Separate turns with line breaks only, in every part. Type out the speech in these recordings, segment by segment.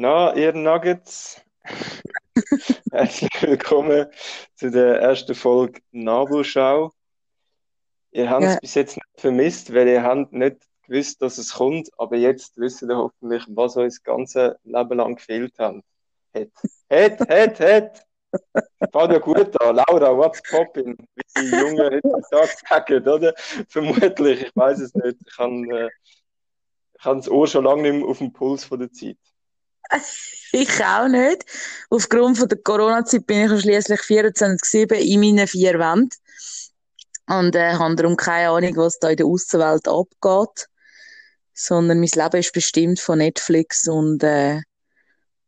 Na, ihr Nuggets, herzlich willkommen zu der ersten Folge Nabelschau. Ihr habt es
Ja,
bis jetzt nicht vermisst, weil ihr habt nicht gewusst, dass es kommt, aber jetzt wisst ihr hoffentlich, was euch das ganze Leben lang gefehlt hat. Hat, hat, hat, hat. Fängt ja gut an. Laura, what's poppin'? Wie die Jungen heutzutage sagen, oder? Vermutlich, ich weiß es nicht. Ich habe äh, ich habe das Ohr schon lange nicht mehr auf dem Puls von der Zeit.
ich auch nicht. Aufgrund von der Corona-Zeit bin ich ja schliesslich 24/7 in meinen vier Wänden und äh, habe darum keine Ahnung, was da in der Außenwelt abgeht, sondern mein Leben ist bestimmt von Netflix und äh,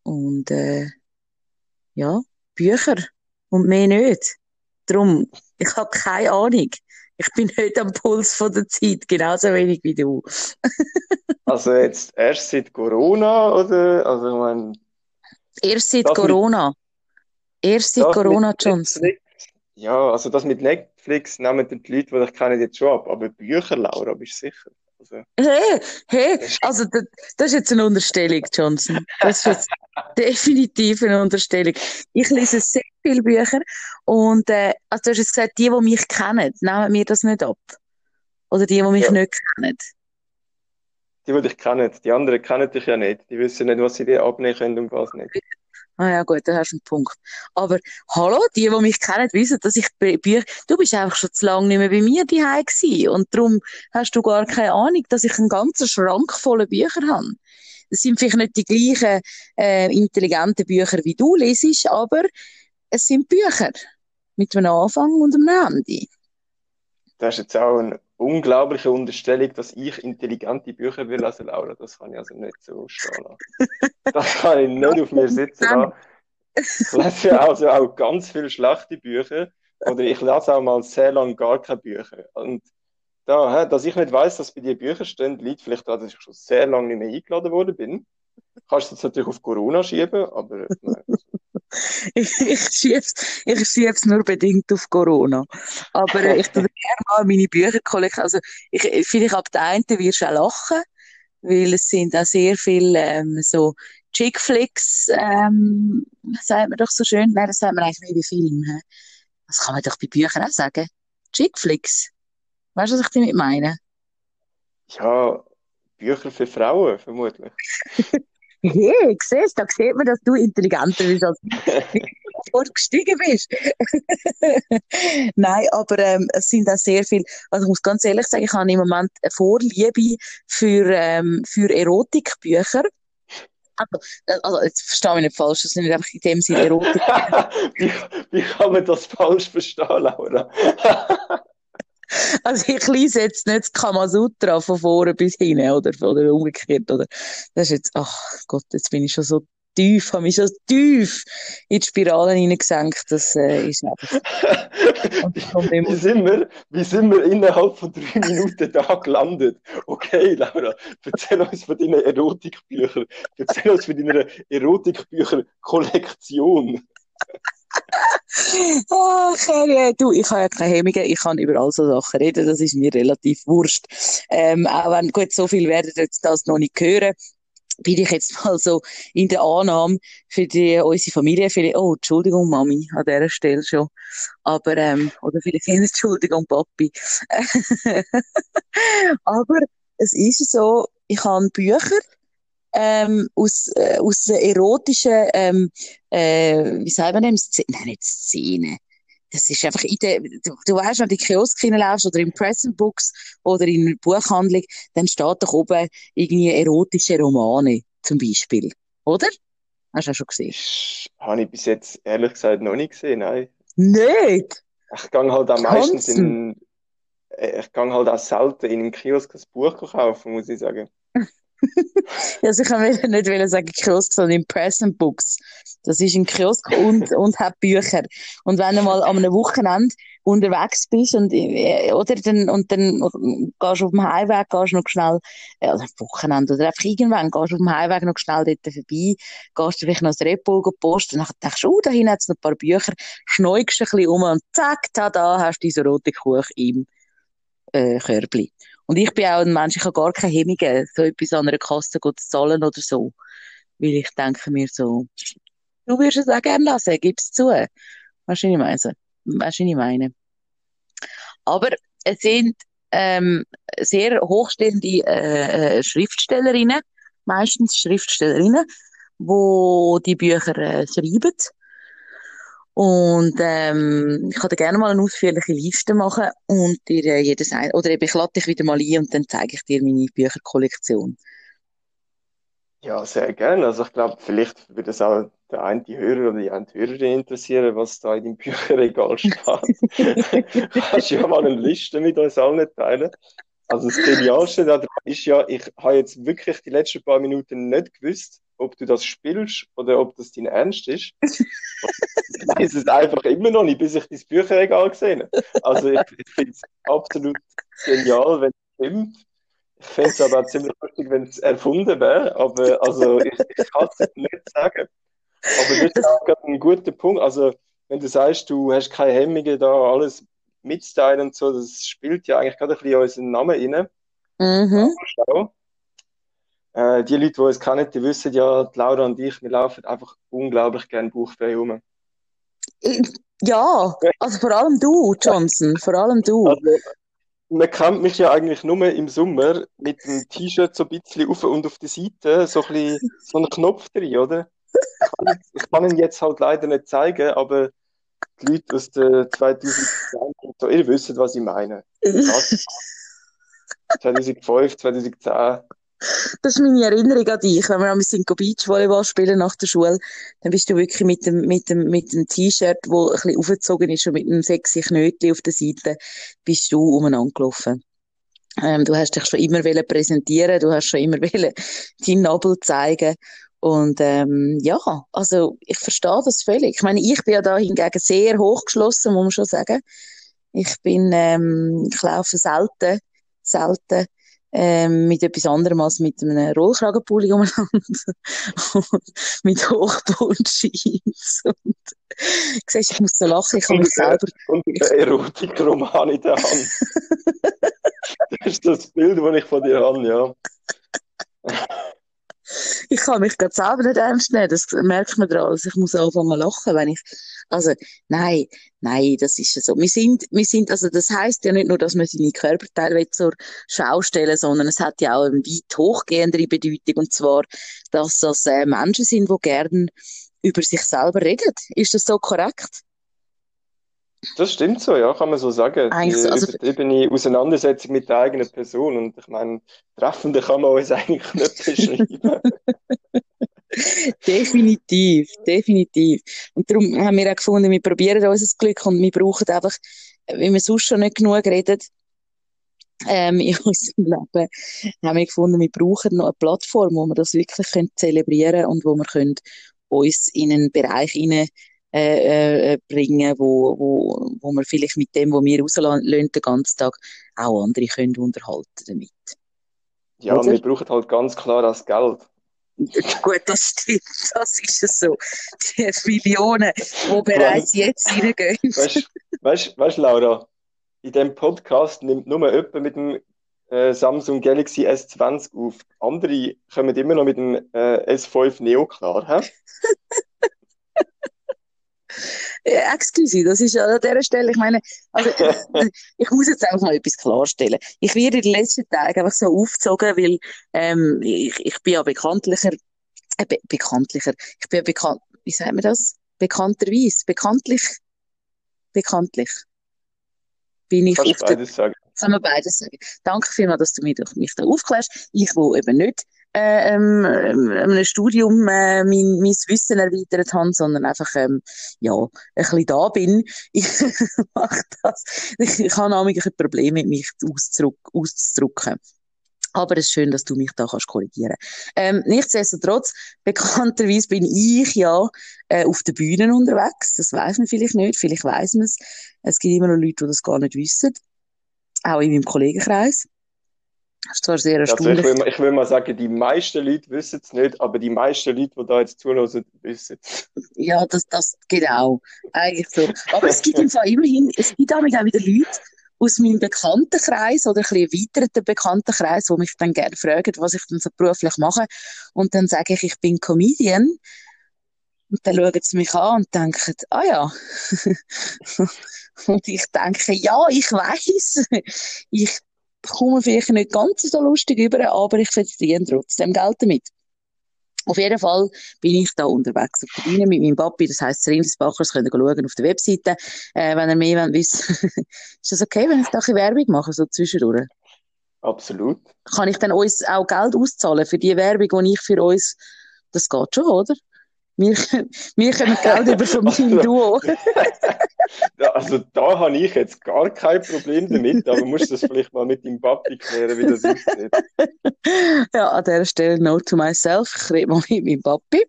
und äh, ja, Bücher und mehr nicht. Darum, ich habe keine Ahnung. Ich bin nicht am Puls von der Zeit, genauso wenig wie du.
Also jetzt erst seit Corona, oder? Also ich meine,
Erst seit
das mit,
Corona. Erst seit Corona.
Netflix, ja, also das mit Netflix nehmen die Leute, die dich kennen, jetzt schon ab. Aber Bücher, Laura, bist du sicher? Also,
Hey, hey, also das, das ist jetzt eine Unterstellung, Johnson. Das ist jetzt definitiv eine Unterstellung. Ich lese sehr viele Bücher und äh, also du hast jetzt gesagt, die, die mich kennen, nehmen mir das nicht ab. Oder die, die mich
ja,
nicht kennen.
die, die dich kennen, die anderen kennen dich ja nicht. Die wissen nicht, was sie dir abnehmen können und was nicht.
Ah ja, gut, da hast du einen Punkt. Aber hallo, die, die mich kennen, wissen, dass ich Bü- Bücher, du bist einfach schon zu lange nicht mehr bei mir daheim gewesen. Und darum hast du gar keine Ahnung, dass ich einen ganzen Schrank voller Bücher habe. Es sind vielleicht nicht die gleichen äh, intelligenten Bücher, wie du lesest, aber es sind Bücher mit einem Anfang und einem Ende.
Das ist jetzt auch eine unglaubliche Unterstellung, dass ich intelligente Bücher will lesen, Laura. Das kann ich also nicht so lassen. Das kann ich nicht auf mir sitzen lassen. Ich lese also auch ganz viele schlechte Bücher oder ich lese auch mal sehr lange gar keine Bücher. Und da, dass ich nicht weiß, dass bei dir Bücher stehen, liegt vielleicht daran, dass ich schon sehr lange nicht mehr eingeladen worden bin. Kannst du jetzt natürlich auf Corona schieben, aber nein.
Ich, ich ich schieb's nur bedingt auf Corona. Aber äh, ich tue gerne mal meine Bücherkollektion. Also, ich, ich- vielleicht ab der einen wirst du auch lachen, weil es sind auch sehr viele, ähm, so Chick-Flicks, ähm, sagt man doch so schön. Nein, das sagt man eigentlich nicht bei Filmen. Das kann man doch bei Büchern auch sagen. Chick-Flicks. Weißt du, was ich damit meine?
Ja, Bücher für Frauen, vermutlich.
Hey, siehst, da sieht man, dass du intelligenter bist als ich, vorgestiegen bist. Nein, aber ähm, es sind auch sehr viel, also ich muss ganz ehrlich sagen, ich habe im Moment eine Vorliebe für, ähm, für Erotikbücher. Also, also, jetzt verstehe mich nicht falsch, das sind nicht einfach in dem Sinne Erotik.
Wie, wie kann man das falsch verstehen, Laura?
Also ich lese jetzt nicht das Kamasutra von vorne bis hinten oder, oder umgekehrt. Oder. Das ist jetzt, ach Gott, jetzt bin ich schon so tief, habe mich schon tief in die Spirale hineingesenkt. Das äh, ist einfach.
Wie sind wir, wie sind wir innerhalb von drei Minuten da gelandet? Okay, Laura, erzähl uns von deinen Erotikbüchern. Erzähl uns von deiner Erotikbücher-Kollektion.
Ach, äh, du, ich habe ja keine Hemmungen, ich kann über all so Sachen reden, das ist mir relativ wurscht. Ähm, auch wenn, gut, so viel werdet ihr jetzt das noch nicht hören, bin ich jetzt mal so in der Annahme für die, unsere Familie, vielleicht, oh, Entschuldigung, Mami, an dieser Stelle schon. Aber, ähm, oder vielleicht Entschuldigung, Papi. Aber es ist so, ich habe Bücher, ähm, aus, äh, aus erotischen, ähm, äh, wie man dem? Szene? Nein, nicht Szene. Das ist einfach in der, du, du weißt, wenn du in die Kiosk hineinläufst oder in Present Books oder in einer Buchhandlung, dann steht doch oben irgendwie erotische Romane, zum Beispiel. Oder? Hast du auch schon gesehen?
Habe ich bis jetzt ehrlich gesagt noch nicht gesehen, nein.
Nicht!
Ich gehe halt auch meistens in, äh, ich gehe halt auch selten in einem Kiosk ein Buch kaufen, muss ich sagen.
Also ich wollte nicht sagen Kiosk, sondern im Present Books. Das ist ein Kiosk und, und hat Bücher. Und wenn du mal an einem Wochenende unterwegs bist und, äh, oder dann, und dann gehst du auf dem Heimweg, gehst noch schnell, äh, also Wochenende oder einfach irgendwann, gehst du auf dem Heimweg noch schnell dort vorbei, gehst du vielleicht noch das Repol posten und dann denkst du, oh, da hinten hat's noch ein paar Bücher, schneugst ein bisschen um und zack, tada, hast du diese rote Kuch im, äh, Körbli. Und ich bin auch ein Mensch, ich habe gar keine Hemmungen, so etwas an einer Kasse zu zahlen oder so. Weil ich denke mir so, du würdest es auch gerne lassen, gib's zu. Weißt du, was ich meine? Weißt du, was ich meine? Aber es sind ähm, sehr hochstehende äh, äh, Schriftstellerinnen, meistens Schriftstellerinnen, wo die Bücher äh, schreiben. Und ähm, ich kann dir gerne mal eine ausführliche Liste machen und dir äh, jedes ein oder eben ich lade dich wieder mal ein und dann zeige ich dir meine Bücherkollektion.
Ja, sehr gerne. Also ich glaube, vielleicht würde es auch der eine die Hörer oder die eine Hörerin interessieren, was da in deinem Bücherregal steht. Kannst du ja mal eine Liste mit uns allen teilen. Also das Genialste daran ist ja, ich habe jetzt wirklich die letzten paar Minuten nicht gewusst, ob du das spielst oder ob das dein Ernst ist. ich weiß es einfach immer noch nicht, bis ich dein Bücherregal gesehen habe. Also ich, ich finde es absolut genial, wenn es stimmt. Ich fände es aber auch ziemlich lustig, wenn es erfunden wäre, aber also ich, ich kann es nicht sagen. Aber das ist auch gerade ein guter Punkt. Also, wenn du sagst, du hast keine Hemmungen, da alles mitzuteilen und so, das spielt ja eigentlich gerade ein bisschen unseren Namen rein.
Mhm.
Äh, die Leute, die uns kennen, die wissen ja, die Laura und ich, wir laufen einfach unglaublich gerne bauchfrei rum.
Ja, also vor allem du, Johnson, vor allem du.
Also, man kennt mich ja eigentlich nur im Sommer mit dem T-Shirt so ein bisschen auf und auf der Seite, so ein bisschen, so einen Knopf drin, oder? Ich kann, ich kann ihn jetzt halt leider nicht zeigen, aber die Leute aus der 2010 und so, ihr wisst, was ich meine. 2005, 2010.
Das ist meine Erinnerung an dich. Wenn wir sind Beachvolleyball spielen nach der Schule, dann bist du wirklich mit dem, mit dem, mit dem T-Shirt, wo ein bisschen aufgezogen ist und mit einem sexy Knötchen auf der Seite, bist du umeinander gelaufen. Ähm, du hast dich schon immer präsentieren, du hast schon immer deinen Nabel zeigen. Und ähm, ja, also ich verstehe das völlig. Ich meine, ich bin ja da hingegen sehr hochgeschlossen, muss man schon sagen. Ich bin, ähm, ich laufe selten, selten ähm, mit etwas anderem als mit einem Rollkragenpulli umeinander und mit Hochbundjeans und siehst, ich muss so lachen, ich habe mich selber...
Und ein Erotikroman in der Hand. das ist das Bild, das ich von dir habe, ja.
ich kann mich gerade selber nicht ernst nehmen, das merkt man daran, also ich muss anfangen lachen, wenn ich, also, nein, nein, das ist ja so. Wir sind, wir sind, also das heißt ja nicht nur, dass man seine Körperteile zur Schau stellen sondern es hat ja auch eine weit hochgehendere Bedeutung, und zwar, dass das äh, Menschen sind, die gerne über sich selber reden. Ist das so korrekt?
Das stimmt so, ja, kann man so sagen.
Eigentlich,
die
also,
übertriebene Auseinandersetzung mit der eigenen Person. Und ich meine, treffender kann man uns eigentlich nicht beschreiben.
definitiv, definitiv. Und darum haben wir auch gefunden, wir probieren unser Glück und wir brauchen einfach, wenn wir sonst schon nicht genug reden, ähm, in unserem Leben, haben wir gefunden, wir brauchen noch eine Plattform, wo wir das wirklich können zelebrieren und wo wir können uns in einen Bereich hinein äh, äh, bringen, wo, wo, wo wir vielleicht mit dem, was wir rauslassen den ganzen Tag, auch andere können unterhalten damit.
Ja, Oder? wir brauchen halt ganz klar das Geld.
Gut, das stimmt, das ist es so. Die Millionen, die bereits jetzt reingehen.
Weißt du, Laura, in diesem Podcast nimmt nur jemand mit dem äh, Samsung Galaxy S20 auf. Andere kommen immer noch mit dem äh, S5 Neo klar. He?
Ja, excuse, das ist an dieser Stelle, ich meine, also, ich muss jetzt einfach mal etwas klarstellen. Ich werde in den letzten Tagen einfach so aufgezogen, weil ähm, ich, ich bin ja bekanntlicher, äh, be bekanntlicher, ich bin ja bekannt, wie sagt man das? Bekannterweise, bekanntlich, bekanntlich bin ich
Kannst auf beides sagen.
Kann man beides sagen. Danke vielmals, dass du mich, mich da aufklärst. Ich, wo eben nicht äh, ähm, ähm, einem Studium äh, mein, mein Wissen erweitert habe, sondern einfach ähm, ja, ein bisschen da bin. Ich mache das. Ich, ich habe nämlich ein Problem mit mich auszudrücken. Aber es ist schön, dass du mich da kannst korrigieren. Ähm, nichtsdestotrotz, bekannterweise bin ich ja äh, auf den Bühnen unterwegs. Das weiß man vielleicht nicht, vielleicht weiß man es. Es gibt immer noch Leute, die das gar nicht wissen. Auch in meinem Kollegenkreis. Das ist zwar sehr erstaunlich.
Also ich, will mal, ich will mal sagen, die meisten Leute wissen es nicht, aber die meisten Leute, die da jetzt zuhören, wissen es.
Ja, das, das geht auch. Eigentlich so. Aber es gibt im Fall immerhin, es gibt auch wieder Leute, aus meinem Bekanntenkreis oder ein bisschen erweiterten Bekanntenkreis, wo mich dann gerne fragen, was ich denn so beruflich mache. Und dann sage ich, ich bin Comedian. Und dann schauen sie mich an und denken, ah ja. und ich denke, ja, ich weiß, ich komme vielleicht nicht ganz so lustig über, aber ich verdiene trotzdem Geld damit. Auf jeden Fall bin ich da unterwegs auf der Bühne mit meinem Papi, das heisst Rindisbacher, das könnt ihr schauen auf der Webseite, äh, wenn ihr mehr wollt wissen. ist das okay, wenn ich da ein Werbung mache, so zwischendurch?
Absolut.
Kann ich dann uns auch Geld auszahlen für die Werbung, die ich für uns, das geht schon, oder? Wir, wir können Geld über von meinem Duo.
also da habe ich jetzt gar kein Problem damit, aber musst das vielleicht mal mit deinem Papi klären, wie das aussieht.
Ja, an dieser Stelle Note to myself. Ich rede mal mit meinem Papi.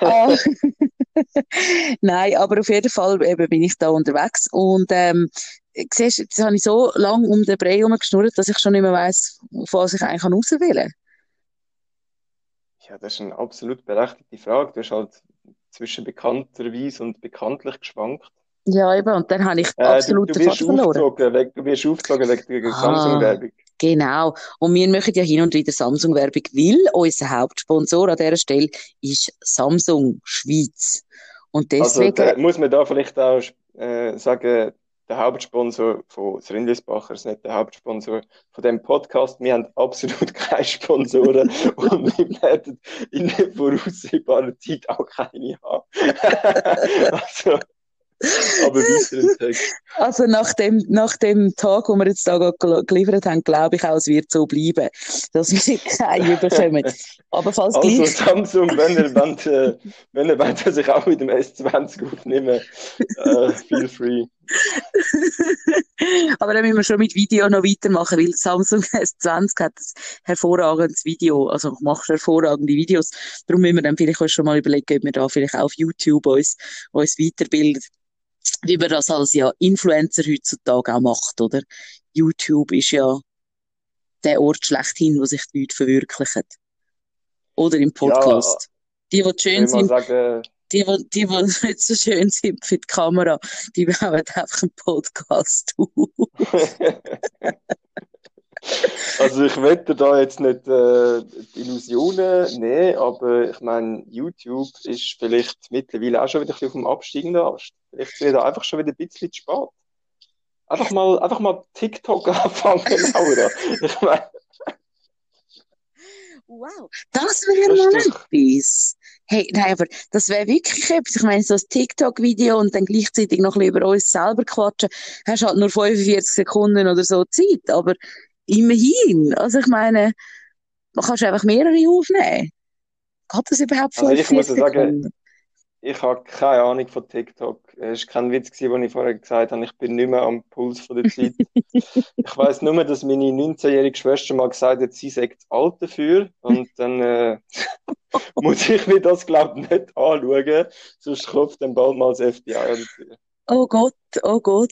Ah. Nein, aber auf jeden Fall eben bin ich da unterwegs und ähm, siehst, jetzt habe ich so lange um den Brei herumgeschnurrt, dass ich schon nicht mehr weiss, was ich eigentlich rauswählen kann.
Ja, das ist eine absolut berechtigte Frage. Du hast halt zwischen bekannterweise und bekanntlich geschwankt.
Ja, eben, und dann habe ich äh, absolut
du, du wirst verloren. Wegen, du wirst aufgezogen wegen der ah, Samsung-Werbung.
Genau. Und wir machen ja hin und wieder Samsung-Werbung, weil unser Hauptsponsor an dieser Stelle ist Samsung Schweiz. Und also, deswegen...
Also, muss man da vielleicht auch äh, sagen, der Hauptsponsor von Rindlisbacher ist nicht der Hauptsponsor von dem Podcast. Wir haben absolut keine Sponsoren und wir werden in voraussehbarer Zeit auch keine haben. also, aber weiter.
Also nach dem, nach dem Tag, wo wir jetzt da geliefert haben, glaube ich auch, es wird so bleiben, dass wir keine bekommen. Aber falls
also gleich... Samsung, wenn ihr wollt, äh, wenn ihr wollt, dass ich auch mit dem S20 aufnehme, äh, feel free.
Aber dann müssen wir schon mit Video noch weitermachen, weil Samsung S20 hat ein hervorragendes Video, also macht hervorragende Videos. Darum müssen wir dann vielleicht auch schon mal überlegen, ob wir da vielleicht auch auf YouTube uns, uns weiterbilden wie man das als ja Influencer heutzutage auch macht, oder? YouTube ist ja der Ort schlechthin, wo sich die Leute verwirklichen. Oder im Podcast. Ja, die, die schön sind,
sagen,
die, die, die, nicht so schön sind für die Kamera, die bauen einfach einen Podcast
Also ich wette da jetzt nicht äh, Illusionen nehmen, aber ich meine, YouTube ist vielleicht mittlerweile auch schon wieder ein bisschen auf dem absteigenden Ast. Vielleicht wird da einfach schon wieder ein bisschen zu spät. Einfach mal, einfach mal TikTok anfangen, Laura. Ich meine...
Wow, das wäre mal etwas. Hey, nein, aber das wäre wirklich etwas. Ich meine, so ein TikTok-Video und dann gleichzeitig noch ein bisschen über uns selber quatschen, hast halt nur 45 Sekunden oder so Zeit, aber immerhin. Also ich meine, man kann einfach mehrere aufnehmen. Geht das überhaupt
also ich muss sagen, ich habe keine Ahnung von TikTok. Es war kein Witz, den ich vorher gesagt habe, ich bin nicht mehr am Puls von der Zeit. ich weiß nur, dass meine 19-jährige Schwester mal gesagt hat, sie sagt alt dafür. Und dann äh, muss ich mir das, glaube ich, nicht anschauen. Sonst klopft dann bald mal das FBI an die Tür.
Oh Gott, oh Gott.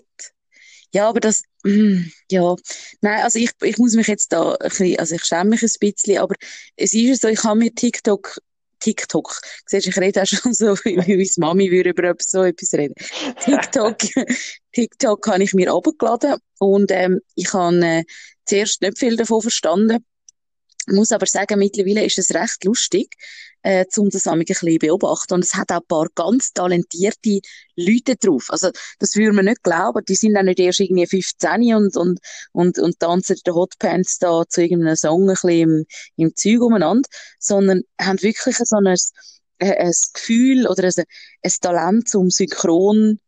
Ja, aber das, mm, ja, nein, also ich, ich muss mich jetzt da ein bisschen, also ich schäme mich ein bisschen, aber es ist so, ich habe mir TikTok TikTok. Siehst, ich rede auch schon so, wie meine Mami würde über so etwas reden. TikTok, TikTok habe ich mir abgeladen und ähm, ich habe äh, zuerst nicht viel davon verstanden. Muss aber sagen, mittlerweile ist es recht lustig, äh, um das ein bisschen beobachten. Und es hat auch ein paar ganz talentierte Leute drauf. Also, das würde man nicht glauben. Die sind auch nicht erst irgendwie 15 und, und, und, und tanzen den Hotpants da zu irgendeinem Song ein bisschen im, im Zeug umeinander, sondern haben wirklich so ein, äh, ein Gefühl oder ein, ein Talent zum Synchron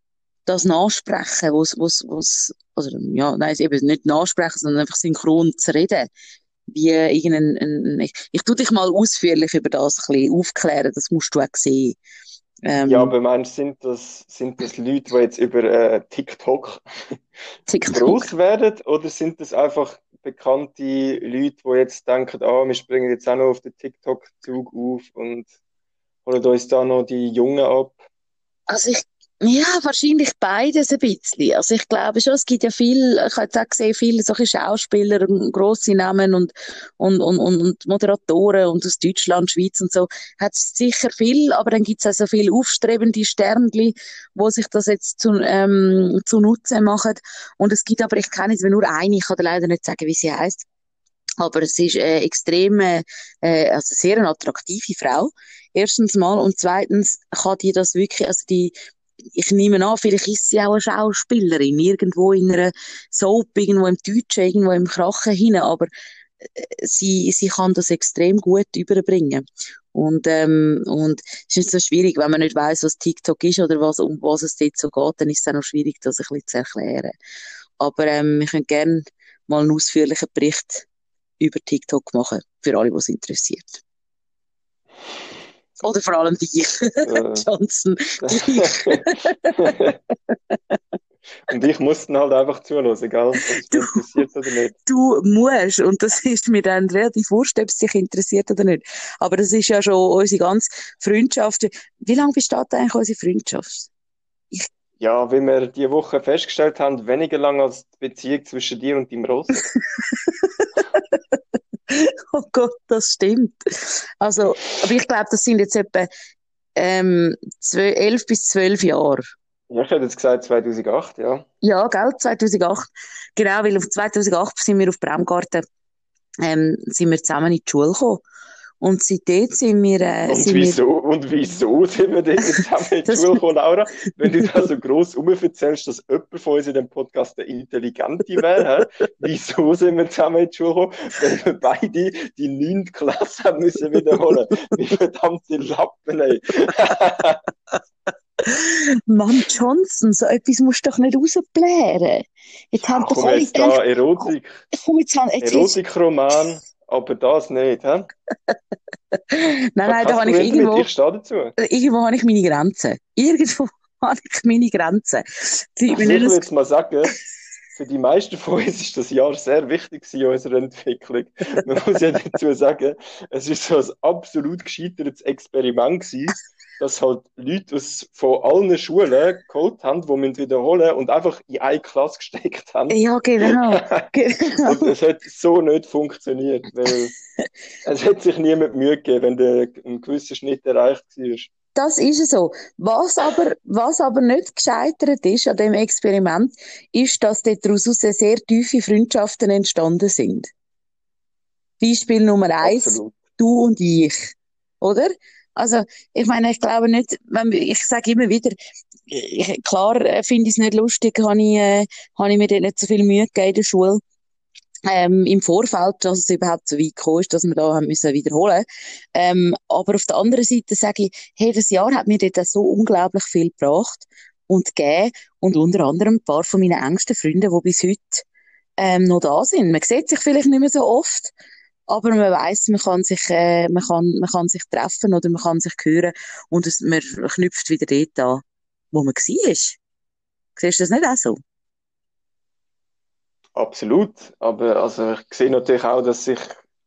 das Nachsprechen, was, was, was, also, ja, nein, eben nicht nachsprechen, sondern einfach synchron zu reden wie irgendein, ein, ich, ich tu dich mal ausführlich über das ein bisschen aufklären, das musst du auch sehen.
Ähm, ja, aber meinst sind das, sind das Leute, die jetzt über äh, TikTok, TikTok groß werden, oder sind das einfach bekannte Leute, die jetzt denken, ah, wir springen jetzt auch noch auf den TikTok-Zug auf und holen uns da noch die Jungen ab?
Also ich Ja, wahrscheinlich beides ein bisschen. Also ich glaube schon, es gibt ja viel, ich habe jetzt auch gesehen, viele solche Schauspieler und grosse Namen und, und, und, und Moderatoren und aus Deutschland, Schweiz und so, hat es sicher viel, aber dann gibt es auch so viele aufstrebende Sternli, wo sich das jetzt zu, ähm, zu Nutzen machen. Und es gibt aber, ich kenne jetzt nur eine, ich kann leider nicht sagen, wie sie heißt. Aber es ist äh, extrem, äh, also sehr eine attraktive Frau. Erstens mal und zweitens kann die das wirklich, also die ich nehme an, vielleicht ist sie auch eine Schauspielerin, irgendwo in einer Soap, irgendwo im Deutschen, irgendwo im Krachen hinein, aber äh, sie, sie kann das extrem gut überbringen. Und, ähm, und es ist nicht so schwierig, wenn man nicht weiß, was TikTok ist oder was, um was es dort so geht, dann ist es auch noch schwierig, das ein bisschen zu erklären. Aber ähm, wir können gerne mal einen ausführlichen Bericht über TikTok machen, für alle, was interessiert. Oder vor allem dich, äh. Johnson. Dich.
und ich muss dann halt einfach zuhören, egal ob es interessiert oder nicht.
Du musst, und das ist mir dann relativ wurscht, ob es dich interessiert oder nicht. Aber das ist ja schon unsere ganze Freundschaft. Wie lange besteht eigentlich unsere Freundschaft?
Ich ja, wie wir diese Woche festgestellt haben, weniger lang als die Beziehung zwischen dir und deinem Ross.
oh Gott, das stimmt. Also, aber ich glaube, das sind jetzt etwa ähm, 12, 11 bis 12 Jahre.
Ja, ich hätte jetzt gesagt 2008, ja.
Ja, gell, 2008. Genau, weil auf 2008 sind wir auf Bremgarten ähm, sind wir zusammen in die Schule gekommen. Und seitdem sind wir... Äh,
und,
sind
wieso, wir... und wieso sind wir denn zusammen in die Schule gekommen, Laura? Wenn du da so gross erzählst, dass jemand von uns in dem Podcast der Intelligente wäre, wieso sind wir zusammen in die Schule gekommen, wenn wir beide die 9. Klasse haben müssen wiederholen? Wie verdammte Lappen, ey.
Mann Johnson, so etwas musst du doch nicht rausblären.
Jetzt haben doch alle... Jetzt da Erotik, komm, jetzt haben, jetzt Erotikroman aber das nicht, hä?
nein, nein, da habe ich irgendwo. Ich stehe dazu. Irgendwo habe ich meine Grenzen. Irgendwo habe ich meine Grenzen.
Ich, will jetzt mal sagen, für die meisten von uns ist das Jahr sehr wichtig in unserer Entwicklung. Man muss ja dazu sagen, es ist so ein absolut gescheitertes Experiment gewesen dass halt Leute aus, von allen Schulen geholt haben, die wir wiederholen und einfach in eine Klasse gesteckt haben.
Ja, genau.
genau. und es hat so nicht funktioniert, weil es hat sich niemand Mühe gegeben, wenn der ein gewisser Schnitt erreicht war.
Das ist so. Was aber, was aber nicht gescheitert ist an dem Experiment, ist, dass daraus sehr tiefe Freundschaften entstanden sind. Beispiel Nummer eins, Absolut. du und ich. Oder? Also, ich meine, ich glaube nicht, wenn, ich sage immer wieder, ich, klar äh, finde ich es nicht lustig, habe ich, äh, hab ich mir dort nicht so viel Mühe gegeben in der Schule. Ähm, im Vorfeld, dass es überhaupt so weit gekommen ist, dass wir da haben müssen wiederholen. Ähm, aber auf der anderen Seite sage ich, hey, das Jahr hat mir dort so unglaublich viel gebracht und gegeben und unter anderem ein paar von meinen engsten Freunden, die bis heute ähm, noch da sind. Man sieht sich vielleicht nicht mehr so oft, aber man weiß, man kann sich, äh, man kann, man kann sich treffen oder man kann sich hören und es, man knüpft wieder dort an, wo man war. Siehst du das nicht auch so?
Absolut, aber also ich sehe natürlich auch, dass sich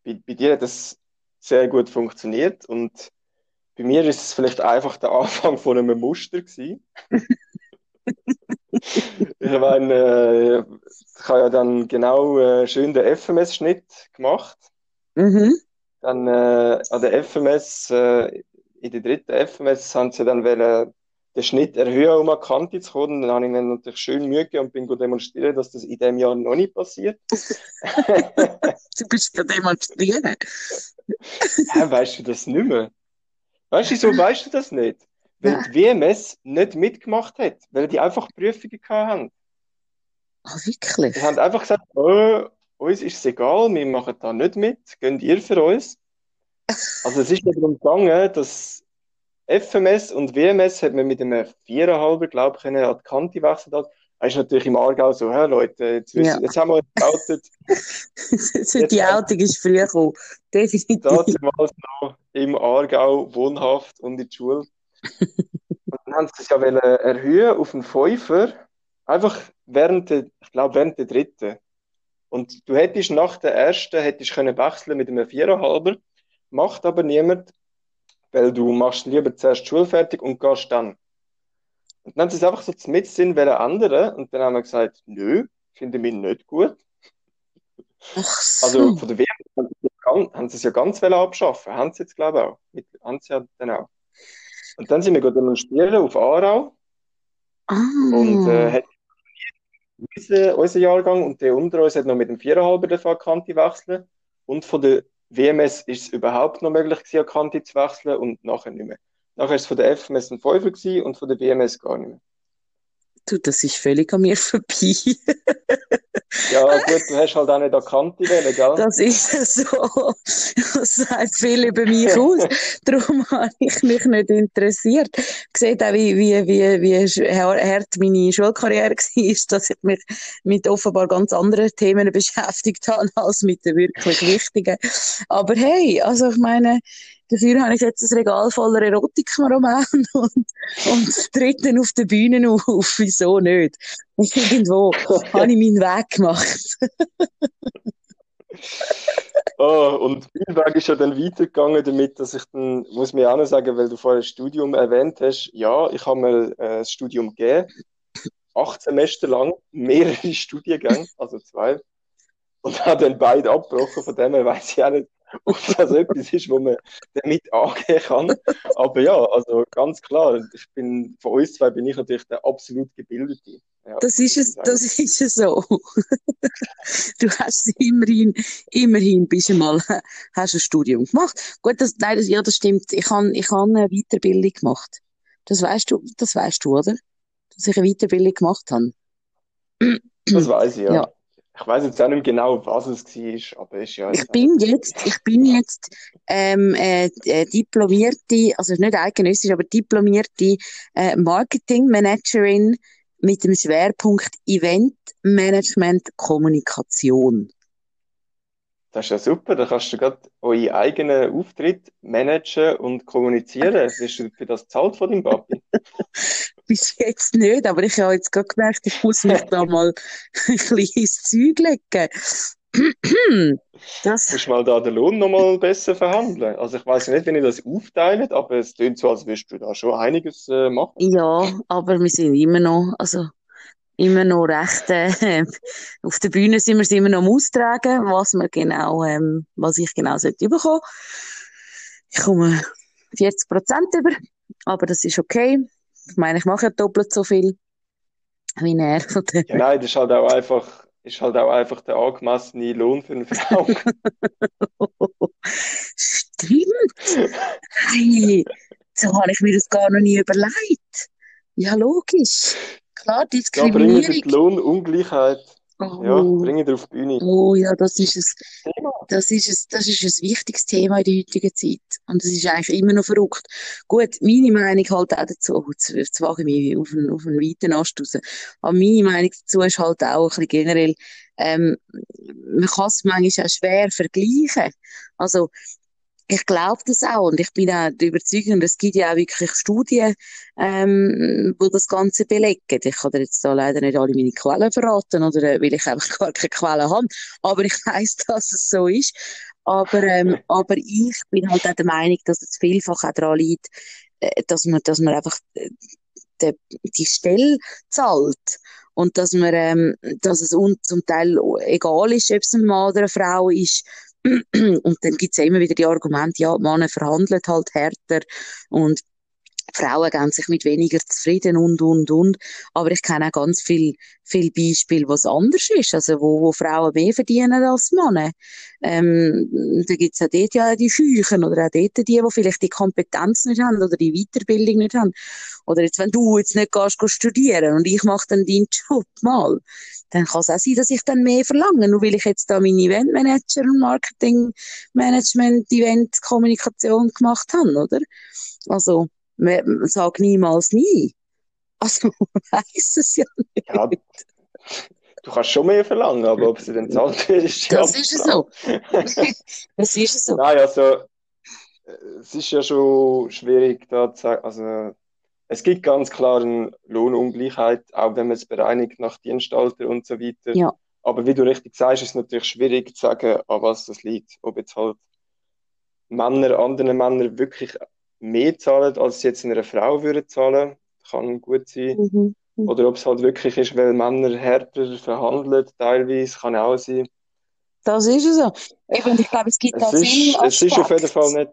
bei, bei dir das sehr gut funktioniert und bei mir ist es vielleicht einfach der Anfang von einem Muster gewesen. ich meine, äh, ich habe ja dann genau äh, schön den FMS-Schnitt gemacht Mhm. Dann äh, an der FMS, äh, in der dritten FMS, haben sie dann wollen, den Schnitt erhöhen, um an die Kante zu kommen. Dann habe ich dann natürlich schön Mühe gegeben und bin gut demonstrieren, dass das in diesem Jahr noch nicht passiert.
du bist ja demonstrieren.
ja, weißt du das nicht mehr? Weißt du, wieso weißt du das nicht? Weil ja. die WMS nicht mitgemacht hat, weil die einfach Prüfungen hatten.
Ah, wirklich?
Die haben einfach gesagt, oh, uns ist es egal, wir machen da nicht mit, gönnt ihr für uns. Also es ist darum gegangen, dass FMS und WMS hat man mit einem 4,5, glaube ich, an die Kante wechseln Das ist natürlich im Aargau so, hä, Leute, jetzt, ja. jetzt haben wir uns geoutet.
die Outung ist früher gekommen, definitiv.
Damals noch im Aargau wohnhaft und in die Schule. und dann haben sie es ja erhöhen auf einen Fünfer, einfach während der, ich glaube, während der dritten. Und du hättest nach der ersten hättest können wechseln mit einem Viererhalber, macht aber niemand, weil du machst lieber zuerst die Schule fertig und gehst dann. Und dann haben sie es einfach so mit Sinn ändern und dann haben wir gesagt, nö, finden wir nicht gut.
Ach so.
Also von der WM haben sie es ja ganz wollen abschaffen, haben sie jetzt glaube ich auch. Mit, haben sie ja dann auch. Und dann sind wir demonstrieren auf Aarau
ah.
und äh, hat unser, unser Jahrgang und der unter uns hat noch mit dem 4,5er der Kante wechseln und von der WMS ist es überhaupt noch möglich gewesen, Kante zu wechseln und nachher nicht mehr. Nachher war es von der FMS ein 5 gewesen und von der WMS gar nicht mehr.
Du, das ist völlig an mir vorbei.
ja, gut, du hast halt auch nicht erkannt, die Welle, gell?
Das ist so. Das sagt viel über mich aus. Darum habe ich mich nicht interessiert. Seht auch, wie, wie, wie, wie hart meine Schulkarriere war, dass ich mich mit offenbar ganz anderen Themen beschäftigt habe, als mit den wirklich wichtigen. Aber hey, also ich meine, Dafür habe ich jetzt ein Regal voller Erotikroman und, und trete auf der Bühne auf. Wieso nicht? Irgendwo habe ich meinen Weg gemacht.
oh, und mein Weg ist ja dann weitergegangen damit, dass ich dann, muss mir auch noch sagen, weil du vorher das Studium erwähnt hast, ja, ich habe mal äh, das Studium gegeben, acht Semester lang, mehrere Studiengänge, also zwei, und habe dann beide abgebrochen, von dem her weiß ich auch nicht, ob das etwas ist, wo man damit angehen kann. Aber ja, also ganz klar, ich bin, von uns zwei bin ich natürlich der absolut Gebildete. Ja,
das ist es, das ist es so. du hast immerhin, immerhin bist du mal, hast ein Studium gemacht. Gut, das, nein, das, ja, das stimmt. Ich habe, ich habe eine Weiterbildung gemacht. Das weißt du, das weißt du, oder? Dass ich eine Weiterbildung gemacht habe.
Das weiß ich, ja. ja. Ich weiß jetzt auch nicht genau, was es war, aber ist ja.
Ich bin jetzt, ich bin jetzt ähm, äh, äh, diplomierte, also nicht eidgenössisch, aber diplomierte äh, Marketingmanagerin mit dem Schwerpunkt Event Management Kommunikation.
Das ist ja super, da kannst du gerade euren eigenen Auftritt managen und kommunizieren. Wirst du für das zahlt von deinem Papi?
Bis jetzt nicht, aber ich habe jetzt gerade gemerkt, ich muss mich da mal ein bisschen ins Zeug legen.
Das... Du musst mal da den Lohn nochmal besser verhandeln. Also ich weiß nicht, wenn ihr das aufteilt, aber es klingt so, als würdest du da schon einiges äh, machen.
Ja, aber wir sind immer noch, also immer noch recht, äh, auf der Bühne sind wir es immer noch am Austragen, was wir genau, ähm, was ich genau sollte bekommen. Ich komme 40 Prozent über, aber das ist okay. Ich meine, ich mache ja doppelt so viel wie er.
Ja, nein, das ist halt auch einfach, ist halt auch einfach der angemessene Lohn für eine Frau.
Stimmt. Hey, so habe ich mir das gar noch nie überlegt. Ja, logisch klar, Diskriminierung.
Ja, bringen die Lohnungleichheit. Oh. Ja, bringen auf die Bühne.
Oh ja, das ist es. Das ist es, das ist ein wichtiges Thema in der heutigen Zeit. Und das ist eigentlich immer noch verrückt. Gut, meine Meinung halt auch dazu, oh, jetzt, jetzt wage ich mich auf einen, auf einen weiten Ast raus. Aber meine Meinung dazu ist halt auch ein bisschen generell, ähm, man kann es manchmal auch schwer vergleichen. Also, ich glaube das auch und ich bin auch überzeugt, es gibt ja auch wirklich Studien, ähm, wo das Ganze belegen. Ich kann dir jetzt da leider nicht alle meine Quellen verraten, oder äh, weil ich einfach gar keine Quellen habe, aber ich weiß, dass es so ist. Aber, ähm, aber ich bin halt auch der Meinung, dass es vielfach auch daran liegt, äh, dass man, dass man einfach äh, die, die Stelle zahlt und dass man, ähm, dass es uns zum Teil egal ist, ob es ein Mann oder eine Frau ist, und dann gibt's ja immer wieder die Argumente, ja, Männer verhandeln halt härter und Frauen geben sich mit weniger zufrieden und, und, und. Aber ich kenne auch ganz viel, viel Beispiele, was anders ist. Also, wo, wo Frauen mehr verdienen als Männer. Ähm, da gibt's auch dort ja die Scheuchen oder auch dort die, die vielleicht die Kompetenz nicht haben oder die Weiterbildung nicht haben. Oder jetzt, wenn du jetzt nicht gehst, gehst studieren und ich mache dann deinen Job mal, dann kann es auch sein, dass ich dann mehr verlange, nur weil ich jetzt da meine Eventmanager und Marketingmanagement, Eventkommunikation gemacht habe, oder? Also, man sagt niemals nie. Also, man weiß es ja nicht. Ja,
du kannst schon mehr verlangen, aber ob sie dann zahlt
wird, ist ja Das ist so. das ist es so.
Nein, also, es ist ja schon schwierig, da zu sagen, also, es gibt ganz klar eine Lohnungleichheit, auch wenn man es bereinigt nach Dienstalter und so weiter.
Ja.
Aber wie du richtig sagst, ist es natürlich schwierig zu sagen, an was das liegt. Ob jetzt halt Männer, andere Männer wirklich mehr zahlen, als sie jetzt einer Frau würden zahlen. kann gut sein. Mhm. mhm. Oder ob es halt wirklich ist, weil Männer härter verhandeln, teilweise, kann auch sein.
Das ist es so. Eben, ich glaube, es gibt da viel
Es ist auf jeden Fall nicht.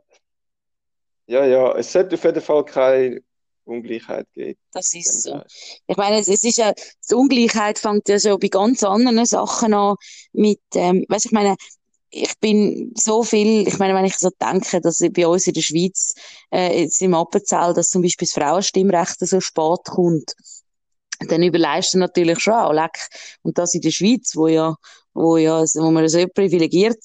Ja, ja, es sollte auf jeden Fall keine Ungleichheit geben.
Das ist so. Ich meine, es ist ja, die Ungleichheit fängt ja so bei ganz anderen Sachen an, mit, ähm, weißt ich meine, ich bin so viel, ich meine, wenn ich so denke, dass bei uns in der Schweiz, äh, jetzt im Appenzell, dass zum Beispiel das Frauenstimmrecht so spät kommt, dann überleist du natürlich schon auch, leck. Und das in der Schweiz, wo ja, wo ja, wo man so privilegiert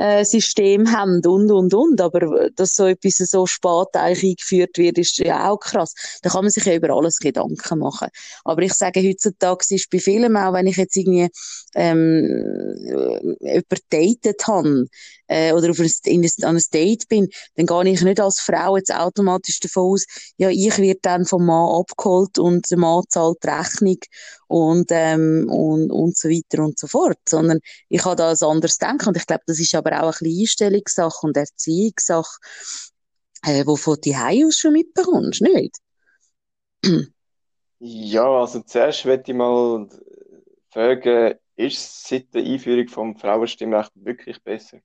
äh, System haben und, und, und. Aber dass so etwas so spät eigentlich eingeführt wird, ist ja auch krass. Da kann man sich ja über alles Gedanken machen. Aber ich sage, heutzutage ist bei vielen auch, wenn ich jetzt irgendwie ähm, jemanden datet habe, äh, oder auf ein, in ein, an ein Date bin, dann gehe ich nicht als Frau jetzt automatisch davon aus, ja, ich werde dann vom Mann abgeholt und der Mann zahlt die Rechnung und, ähm, und, und so weiter und so fort, sondern ich habe da ein anderes Denken und ich glaube, das ist aber auch eine Einstellungssache und Erziehungssache, äh, wo von die aus schon mitbekommst, nicht?
ja, also zuerst möchte ich mal fragen, ist es seit der Einführung vom Frauenstimmrecht wirklich besser?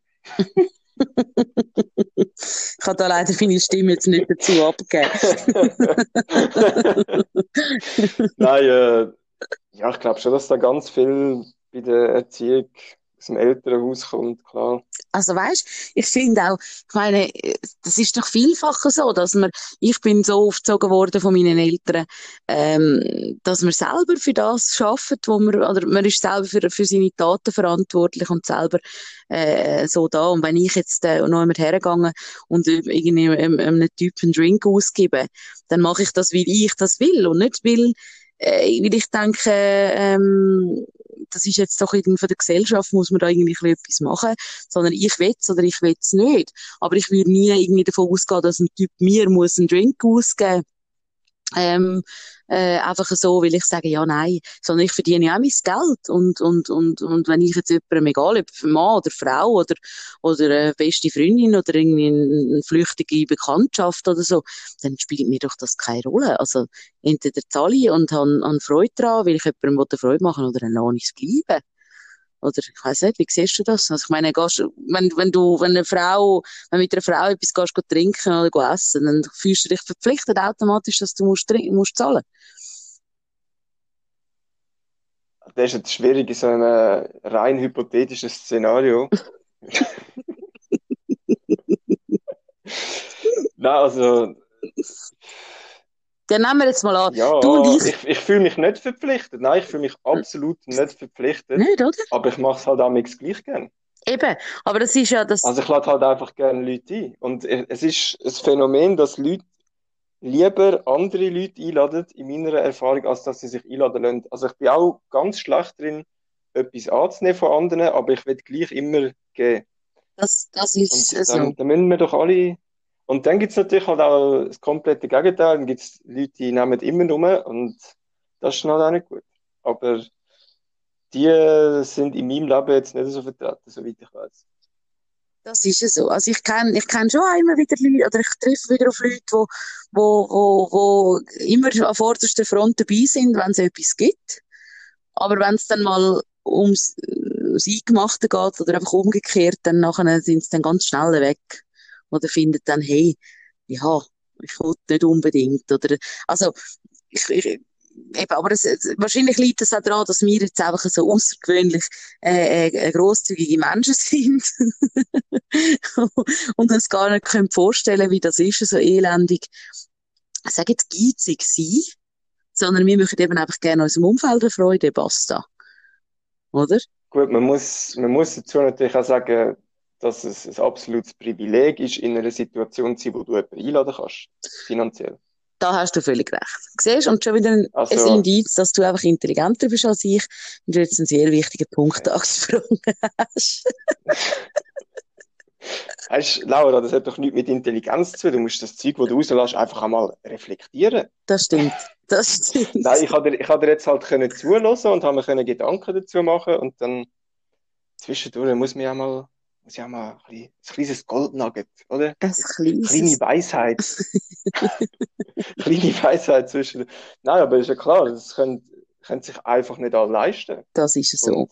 Ich kann da leider meine Stimme jetzt nicht dazu abgeben.
Nein, äh, ja, ich glaube schon, dass da ganz viel bei der Erziehung aus dem Elternhaus kommt, klar.
Also weißt, ich finde auch, ich meine, das ist doch vielfacher so, dass man, ich bin so aufgezogen worden von meinen Eltern, ähm, dass man selber für das schafft, wo man, oder man ist selber für, für seine Taten verantwortlich und selber äh, so da. Und wenn ich jetzt äh, noch einmal hergegangen und irgendwie einem, einem Typen einen Drink ausgebe, dann mache ich das, weil ich das will und nicht weil äh, weil ich denke, ähm, das ist jetzt doch irgendwie von der Gesellschaft, muss man da irgendwie etwas machen, sondern ich will es oder ich will es nicht. Aber ich würde nie irgendwie davon ausgehen, dass ein Typ mir muss einen Drink ausgeben ähm, äh, einfach so, weil ich sage, ja, nein, sondern ich verdiene ja auch mein Geld und, und, und, und wenn ich jetzt jemandem, egal ob Mann oder Frau oder, oder eine beste Freundin oder irgendwie eine flüchtige Bekanntschaft oder so, dann spielt mir doch das keine Rolle. Also entweder zahle ich und habe, habe Freude daran, weil ich jemandem Freude machen oder dann lasse ich es bleiben. Oder ich weiß nicht, wie siehst du das? Also ich meine, gehst, wenn, wenn du, wenn eine Frau, wenn mit einer Frau etwas gehst, gehst trinken oder essen, dann fühlst du dich verpflichtet automatisch, dass du musst, musst zahlen.
Das ist jetzt schwierig in so einem rein hypothetischen Szenario. Nein, also
dann nehmen wir jetzt mal an.
Ja, du und ich. Ich, ich fühle mich nicht verpflichtet. Nein, ich fühle mich absolut nicht verpflichtet.
Nicht, oder?
Aber ich mache es halt auch nichts gleich gern.
Eben, aber das ist ja das.
Also ich lade halt einfach gerne Leute ein. Und es ist ein Phänomen, dass Leute lieber andere Leute einladen, in meiner Erfahrung, als dass sie sich einladen lassen. Also ich bin auch ganz schlecht drin, etwas anzunehmen von anderen, aber ich will gleich immer geben.
Das, das ist
dann, so. Dann müssen wir doch alle und dann gibt es natürlich halt auch das komplette Gegenteil. Dann gibt es Leute, die nehmen immer rum und das ist halt auch nicht gut. Aber die sind in meinem Leben jetzt nicht so vertreten, soweit ich weiß.
Das ist ja so. Also ich kenne ich kenn schon immer wieder Leute, oder ich treffe wieder auf Leute, die wo, wo, wo immer an vorderster Front dabei sind, wenn es etwas gibt. Aber wenn es dann mal ums, ums Eingemachte geht oder einfach umgekehrt, dann nachher sind sie dann ganz schnell weg oder findet dann, hey, ja, ich will nicht unbedingt. Oder, also, ich, ich, eben, aber es, wahrscheinlich liegt es auch daran, dass wir jetzt einfach so außergewöhnlich äh, äh, grosszügige Menschen sind und uns gar nicht können vorstellen wie das ist, so elendig, ich sage jetzt geizig sein, sondern wir möchten eben einfach gerne unserem Umfeld eine Freude, basta. Oder?
Gut, man muss, man muss dazu natürlich auch sagen, dass es ein absolutes Privileg ist, in einer Situation zu sein, wo du jemanden einladen kannst, finanziell.
Da hast du völlig recht. Siehst und schon wieder ein, also, ein Indiz, dass du einfach intelligenter bist als ich und du jetzt einen sehr wichtigen Punkt angesprochen hast.
Weißt Laura, das hat doch nichts mit Intelligenz zu tun. Du musst das Zeug, das du rauslässt, einfach einmal reflektieren.
Das stimmt. Das stimmt.
Nein, ich habe dir, ich dir jetzt halt können zuhören und habe mir Gedanken dazu machen und dann zwischendurch muss man ja mal muss ja mal ein, kleines Goldnugget, oder?
Das kleines.
Kleine Weisheit. kleine Weisheit zwischen. Nein, aber ist ja klar, das können, können sich einfach nicht alle leisten.
Das ist so. Und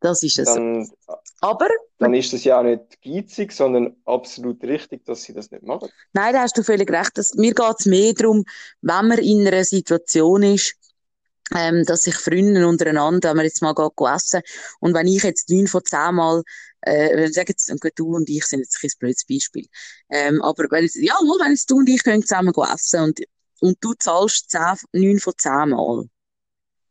das ist es.
Dann,
aber.
Dann ist es ja auch nicht geizig, sondern absolut richtig, dass sie das nicht machen.
Nein, da hast du völlig recht. Das, mir geht es mehr darum, wenn man in einer Situation ist, ähm, dass sich Freunde untereinander, wenn man jetzt mal geht, essen und wenn ich jetzt neun von zehn Mal äh, sagen jetzt, du und ich sind jetzt ein blödes Beispiel, ähm, aber wenn jetzt, ja, wenn jetzt du und ich können zusammen essen und, und du zahlst zehn, neun von zehn Mal,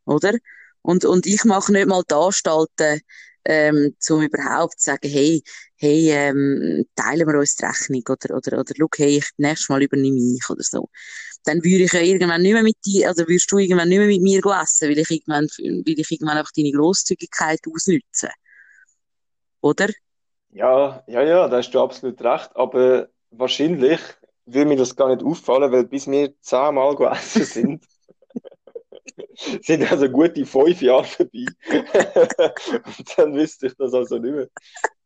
oder? Und, und ich mache nicht mal die Anstalten, ähm, um überhaupt zu sagen, hey, hey, ähm, teilen wir uns die Rechnung oder, oder, oder, schau, hey, ich, nächstes Mal übernehme ich oder so. Dann würde ich ja irgendwann nicht mehr mit dir, also würdest du irgendwann nicht mehr mit mir essen, weil ich irgendwann, weil ich irgendwann einfach deine Grosszügigkeit ausnütze. Oder?
Ja, ja, ja, da hast du absolut recht, aber wahrscheinlich würde mir das gar nicht auffallen, weil bis wir zehnmal essen sind, sind also gute fünf Jahre vorbei. und dann wüsste ich das also nicht mehr,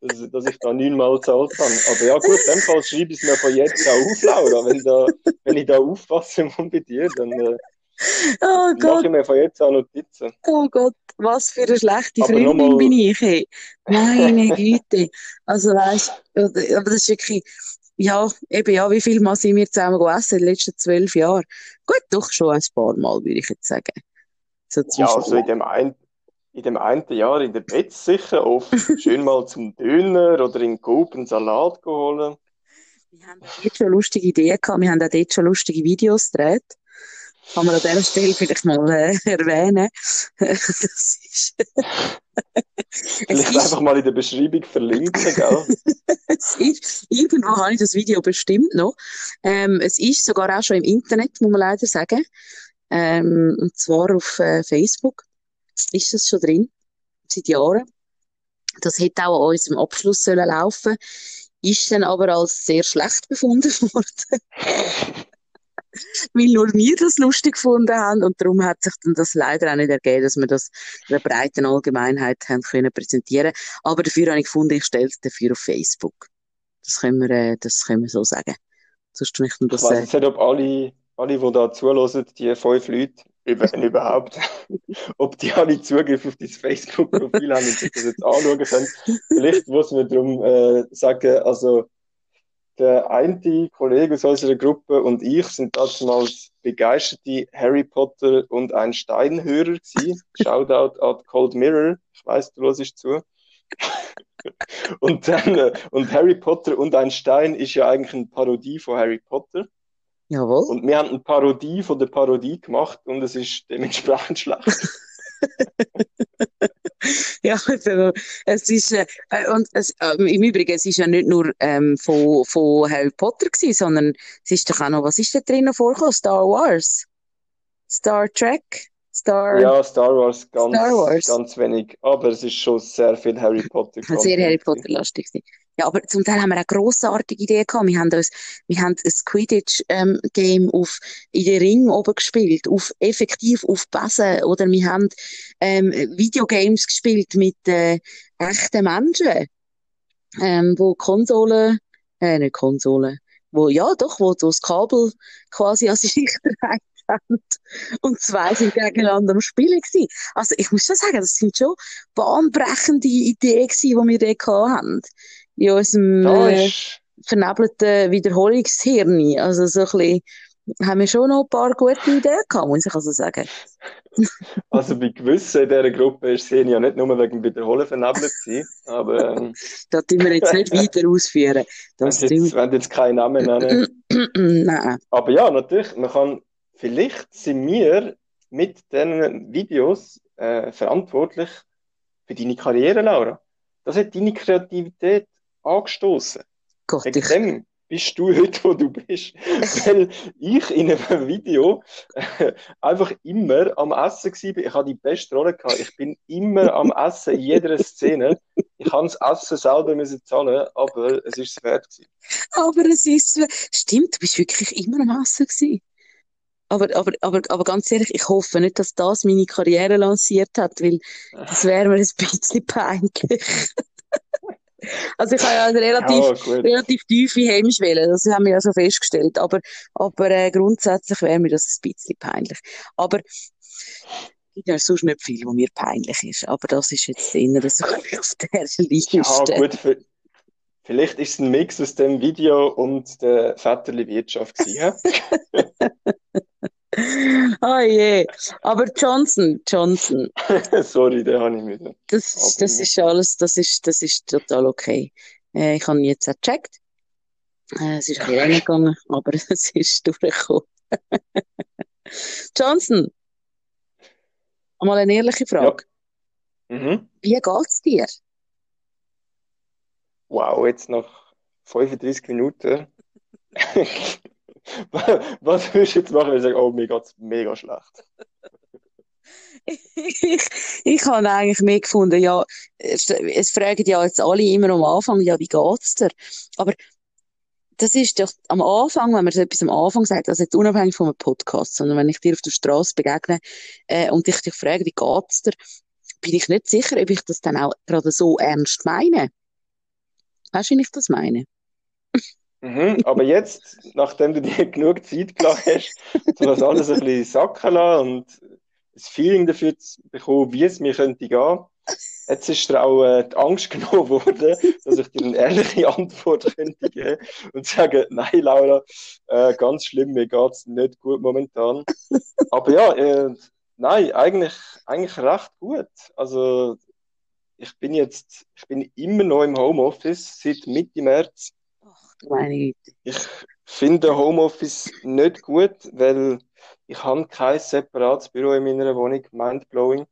dass, dass ich da neunmal gezahlt habe. Aber ja gut, in dem Fall schreibe ich es mir von jetzt auch auf, Laura. Wenn, da, wenn ich da aufpassen muss bei dir, dann äh, oh mache ich mir von jetzt an Notizen.
Oh Gott, was für eine schlechte aber Freundin mal... bin ich. Hey. Meine Güte. Also weißt aber das ist wirklich ja, eben, ja, wie viel Mal sind wir zusammen gegessen in den letzten zwölf Jahren? Gut, doch schon ein paar Mal, würde ich jetzt sagen.
So ja, also in dem, ein, in dem einen Jahr in der Bett sicher oft schön mal zum Döner oder in Coop Salat geholt.
Wir haben dort schon lustige Ideen gehabt, wir haben auch dort schon lustige Videos gedreht. Kann man an dieser Stelle vielleicht mal äh, erwähnen. das
ist Vielleicht ist, einfach mal in der Beschreibung verlinken, gell?
es ist, irgendwo habe ich das Video bestimmt noch. Ähm, es ist sogar auch schon im Internet, muss man leider sagen. Ähm, und zwar auf äh, Facebook ist das schon drin, seit Jahren. Das hätte auch an unserem Abschluss sollen laufen ist dann aber als sehr schlecht befunden worden weil nur wir das lustig gefunden haben und darum hat sich dann das leider auch nicht ergeben, dass wir das der breiten Allgemeinheit haben können präsentieren. Aber dafür habe ich gefunden, ich stelle es dafür auf Facebook. Das können wir, äh, das können wir so sagen.
Sonst möchte man das, ich weiß jetzt nicht, ob alle, alle, die da zulassen, die fünf Leute, wenn überhaupt, ob die alle Zugriff auf dein Facebook-Profil haben und sich das jetzt anschauen können. Vielleicht muss man darum äh, sagen, also der eine Kollege aus unserer Gruppe und ich sind damals begeisterte Harry Potter und ein Steinhörer gewesen. Shoutout at Cold Mirror. Ich weiß, du hörst zu. und dann, äh, und Harry Potter und ein Stein ist ja eigentlich eine Parodie von Harry Potter.
Jawohl.
Und wir haben eine Parodie von der Parodie gemacht und es ist dementsprechend schlecht.
ja, also, es ist, äh, und es, äh, im Übrigen, es ist ja nicht nur ähm, von, von Harry Potter gewesen, sondern es ist doch auch noch, was ist da drinnen vorgekommen? Star Wars? Star Trek? Star...
Ja, Star Wars, ganz, Star Wars. ganz wenig, aber es ist schon sehr viel Harry Potter.
Sehr Harry Potter-lastig. Ja, aber zum Teil haben wir auch grossartige Ideen gehabt. Wir haben uns, wir haben ein Quidditch-Game ähm, in den Ring oben gespielt, auf, effektiv auf Besen, oder wir haben, ähm, Videogames gespielt mit, äh, echten Menschen, ähm, wo Konsolen, äh, nicht Konsolen, wo, ja, doch, wo das Kabel quasi als Sicherheit haben. Und zwei sind gegeneinander am Spielen gewesen. Also, ich muss schon sagen, das sind schon bahnbrechende Ideen gewesen, die wir da hatten in unserem äh, vernebelten Wiederholungshirn. Also so ein bisschen, haben wir schon noch ein paar gute Ideen gehabt, muss ich also sagen.
also bei gewissen in dieser Gruppe ist sie ja nicht nur wegen Wiederholen vernebelt gewesen, aber... Ähm,
das tun wir jetzt nicht weiter ausführen.
Das wenn jetzt, wenn jetzt keinen Namen nennen.
Nein.
Aber ja, natürlich, man kann... Vielleicht sind wir mit diesen Videos äh, verantwortlich für deine Karriere, Laura. Das hat deine Kreativität angestoßen.
Gott,
Wegen ich... dem bist du heute, wo du bist. Weil ich in einem Video äh, einfach immer am Essen war. Ich hatte die beste Rolle gehabt. Ich bin immer am Essen in jeder Szene. Ich kann das Essen selber müssen zahlen, aber es ist es wert gewesen.
Aber es ist, stimmt, du bist wirklich immer am Essen gewesen. Aber, aber, aber, aber ganz ehrlich, ich hoffe nicht, dass das meine Karriere lanciert hat, weil das wäre mir ein bisschen peinlich. Also ich habe ja eine relativ, ja, relativ tiefe Hemmschwelle, das haben wir ja schon festgestellt, aber, aber äh, grundsätzlich wäre mir das ein bisschen peinlich. Aber es gibt ja sonst nicht viel, was mir peinlich ist, aber das ist jetzt eher so auf der Liste.
Ja gut, für, vielleicht ist es ein Mix aus dem Video und der Väterli Wirtschaft gewesen,
oh je. Aber Johnson, Johnson.
Sorry, den habe ich müde.
Das, das ist alles, das ist, das ist total okay. Äh, ich habe ihn jetzt auch gecheckt. Äh, es ist ein bisschen gegangen, aber es ist durchgekommen. Johnson, mal eine ehrliche Frage. Ja. Mhm. Wie geht's dir?
Wow, jetzt nach 35 Minuten. Was würdest du jetzt machen, wenn ich sage, oh, mir geht's mega schlecht?
ich, ich habe eigentlich mehr gefunden, ja, es, fragen ja jetzt alle immer am Anfang, ja, wie geht's dir? Aber das ist doch am Anfang, wenn man so etwas am Anfang sagt, also jetzt unabhängig einem Podcast, sondern wenn ich dir auf der Straße begegne äh, und ich dich frage, wie geht's dir, bin ich nicht sicher, ob ich das dann auch gerade so ernst meine. Weißt du, wie ich das meine?
Mhm, aber jetzt, nachdem du dir genug Zeit gelassen hast, du das alles ein bisschen sacken lassen und das Feeling dafür zu bekommen, wie es mir könnte gehen, jetzt ist dir auch äh, die Angst genommen worden, dass ich dir eine ehrliche Antwort könnte geben und sagen, nein, Laura, äh, ganz schlimm, mir geht es nicht gut momentan. Aber ja, äh, nein, eigentlich, eigentlich recht gut. Also, ich bin jetzt, ich bin immer noch im Homeoffice seit Mitte März
meine.
Ich finde Homeoffice nicht gut, weil ich habe kein separates Büro in meiner Wohnung. Mindblowing.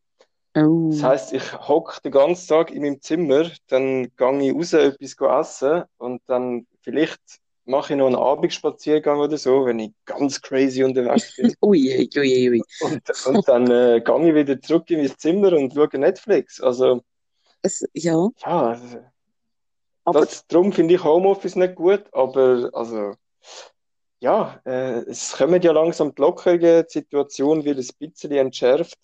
Oh. Das heisst, ich hocke den ganzen Tag in meinem Zimmer, dann gehe ich raus etwas essen und dann vielleicht mache ich noch einen Abendspaziergang oder so, wenn ich ganz crazy unterwegs bin.
ui, ui, ui.
Und, und dann äh, gehe ich wieder zurück in mein Zimmer und schaue Netflix. Also,
es, ja.
Ja, also, aber das, darum finde ich Homeoffice nicht gut, aber also, ja, äh, es kommen ja langsam die lockeren Situationen wird ein bisschen entschärft.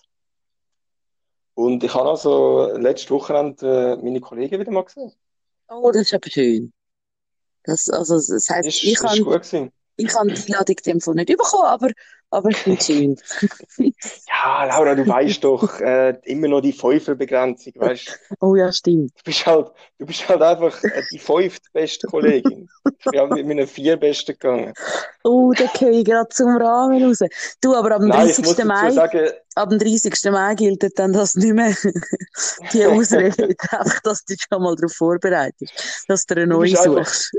Und ich habe also letztes Wochenende äh, meine Kollegen wieder mal gesehen.
Oh, das ist aber schön. Das, also, das heisst, ist, ich, kann, ich habe die Einladung in dem Fall nicht bekommen, aber aber schön.
ja, Laura, du weißt doch, äh, immer noch die Fünferbegrenzung, weißt
Oh ja, stimmt.
Du bist halt, du bist halt einfach äh, die fünftbeste Kollegin. Wir haben mit meinen vier Besten gegangen.
Oh, da gehe ich gerade zum Rahmen raus. Du, aber am 30. Mai, sagen, ab dem 30. Mai gilt dann das nicht mehr. die Ausrede, einfach, dass du dich schon mal darauf vorbereitest, dass du eine neue suchst.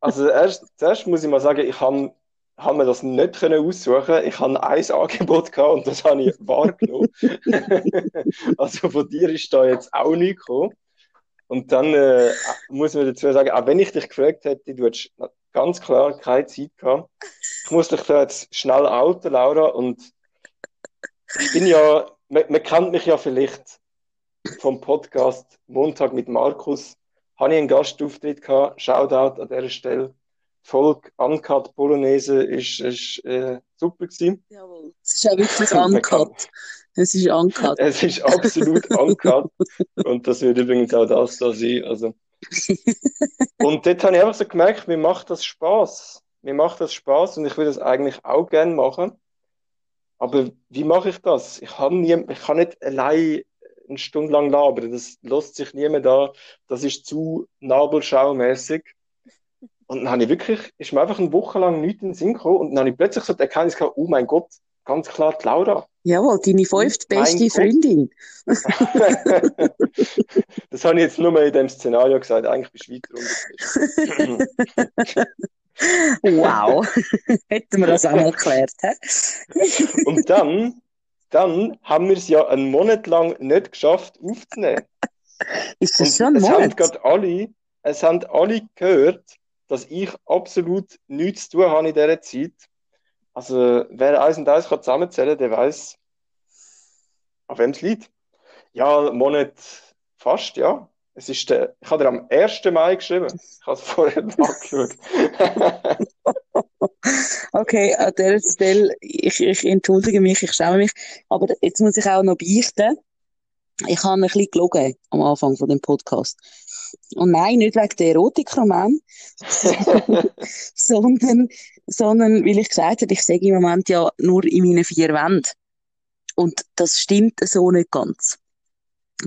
also erst, zuerst muss ich mal sagen, ich habe haben wir das nicht können aussuchen. Ich habe ein Angebot gehabt und das habe ich wahrgenommen. also von dir ist da jetzt auch nichts gekommen. Und dann äh, muss man dazu sagen, auch wenn ich dich gefragt hätte, du hättest ganz klar keine Zeit gehabt. Ich muss dich da jetzt schnell outen, Laura, und ich bin ja, man, man kennt mich ja vielleicht vom Podcast Montag mit Markus. Habe ich einen Gastauftritt gehabt, Shoutout an dieser Stelle. Folge Uncut Bolognese ist, ist äh, super gewesen.
Jawohl, es ist auch wirklich Uncut. Es ist Uncut.
Es ist absolut Uncut. und das wird übrigens auch das da sein. Also. und dort habe ich einfach so gemerkt, mir macht das Spaß. Mir macht das Spaß und ich würde das eigentlich auch gerne machen. Aber wie mache ich das? Ich, habe nie, ich kann nicht allein eine Stunde lang labern. Das lässt sich niemand da. Das ist zu nabelschaumäßig. Und dann habe ich wirklich, ist mir einfach eine Woche lang nichts in den Sinn gekommen und dann habe ich plötzlich so die Erkenntnis gehabt, oh mein Gott, ganz klar die Laura.
Jawohl, deine fünftbeste Freundin.
das habe ich jetzt nur mal in dem Szenario gesagt, eigentlich bist du weiter
Wow, hätten wir das auch mal geklärt.
und dann, dann haben wir es ja einen Monat lang nicht geschafft aufzunehmen.
Ist das und schon ein Monat?
Es haben alle, es haben alle gehört, dass ich absolut nichts zu tun habe in dieser Zeit. Also, wer eins und eins kann zusammenzählen, der weiß, auf wem es liegt. Ja, Monat fast, ja. Es ist der, ich habe dir am 1. Mai geschrieben. Ich habe es vorher nachgeschaut.
okay, an dieser Stelle, ich, ich entschuldige mich, ich schäme mich, aber jetzt muss ich auch noch beichten. Ich habe ein bisschen gelogen am Anfang von dem Podcast. Und nein, nicht wegen der Erotikroman, sondern, sondern weil ich gesagt habe, ich sage im Moment ja nur in meinen vier Wänden. Und das stimmt so nicht ganz.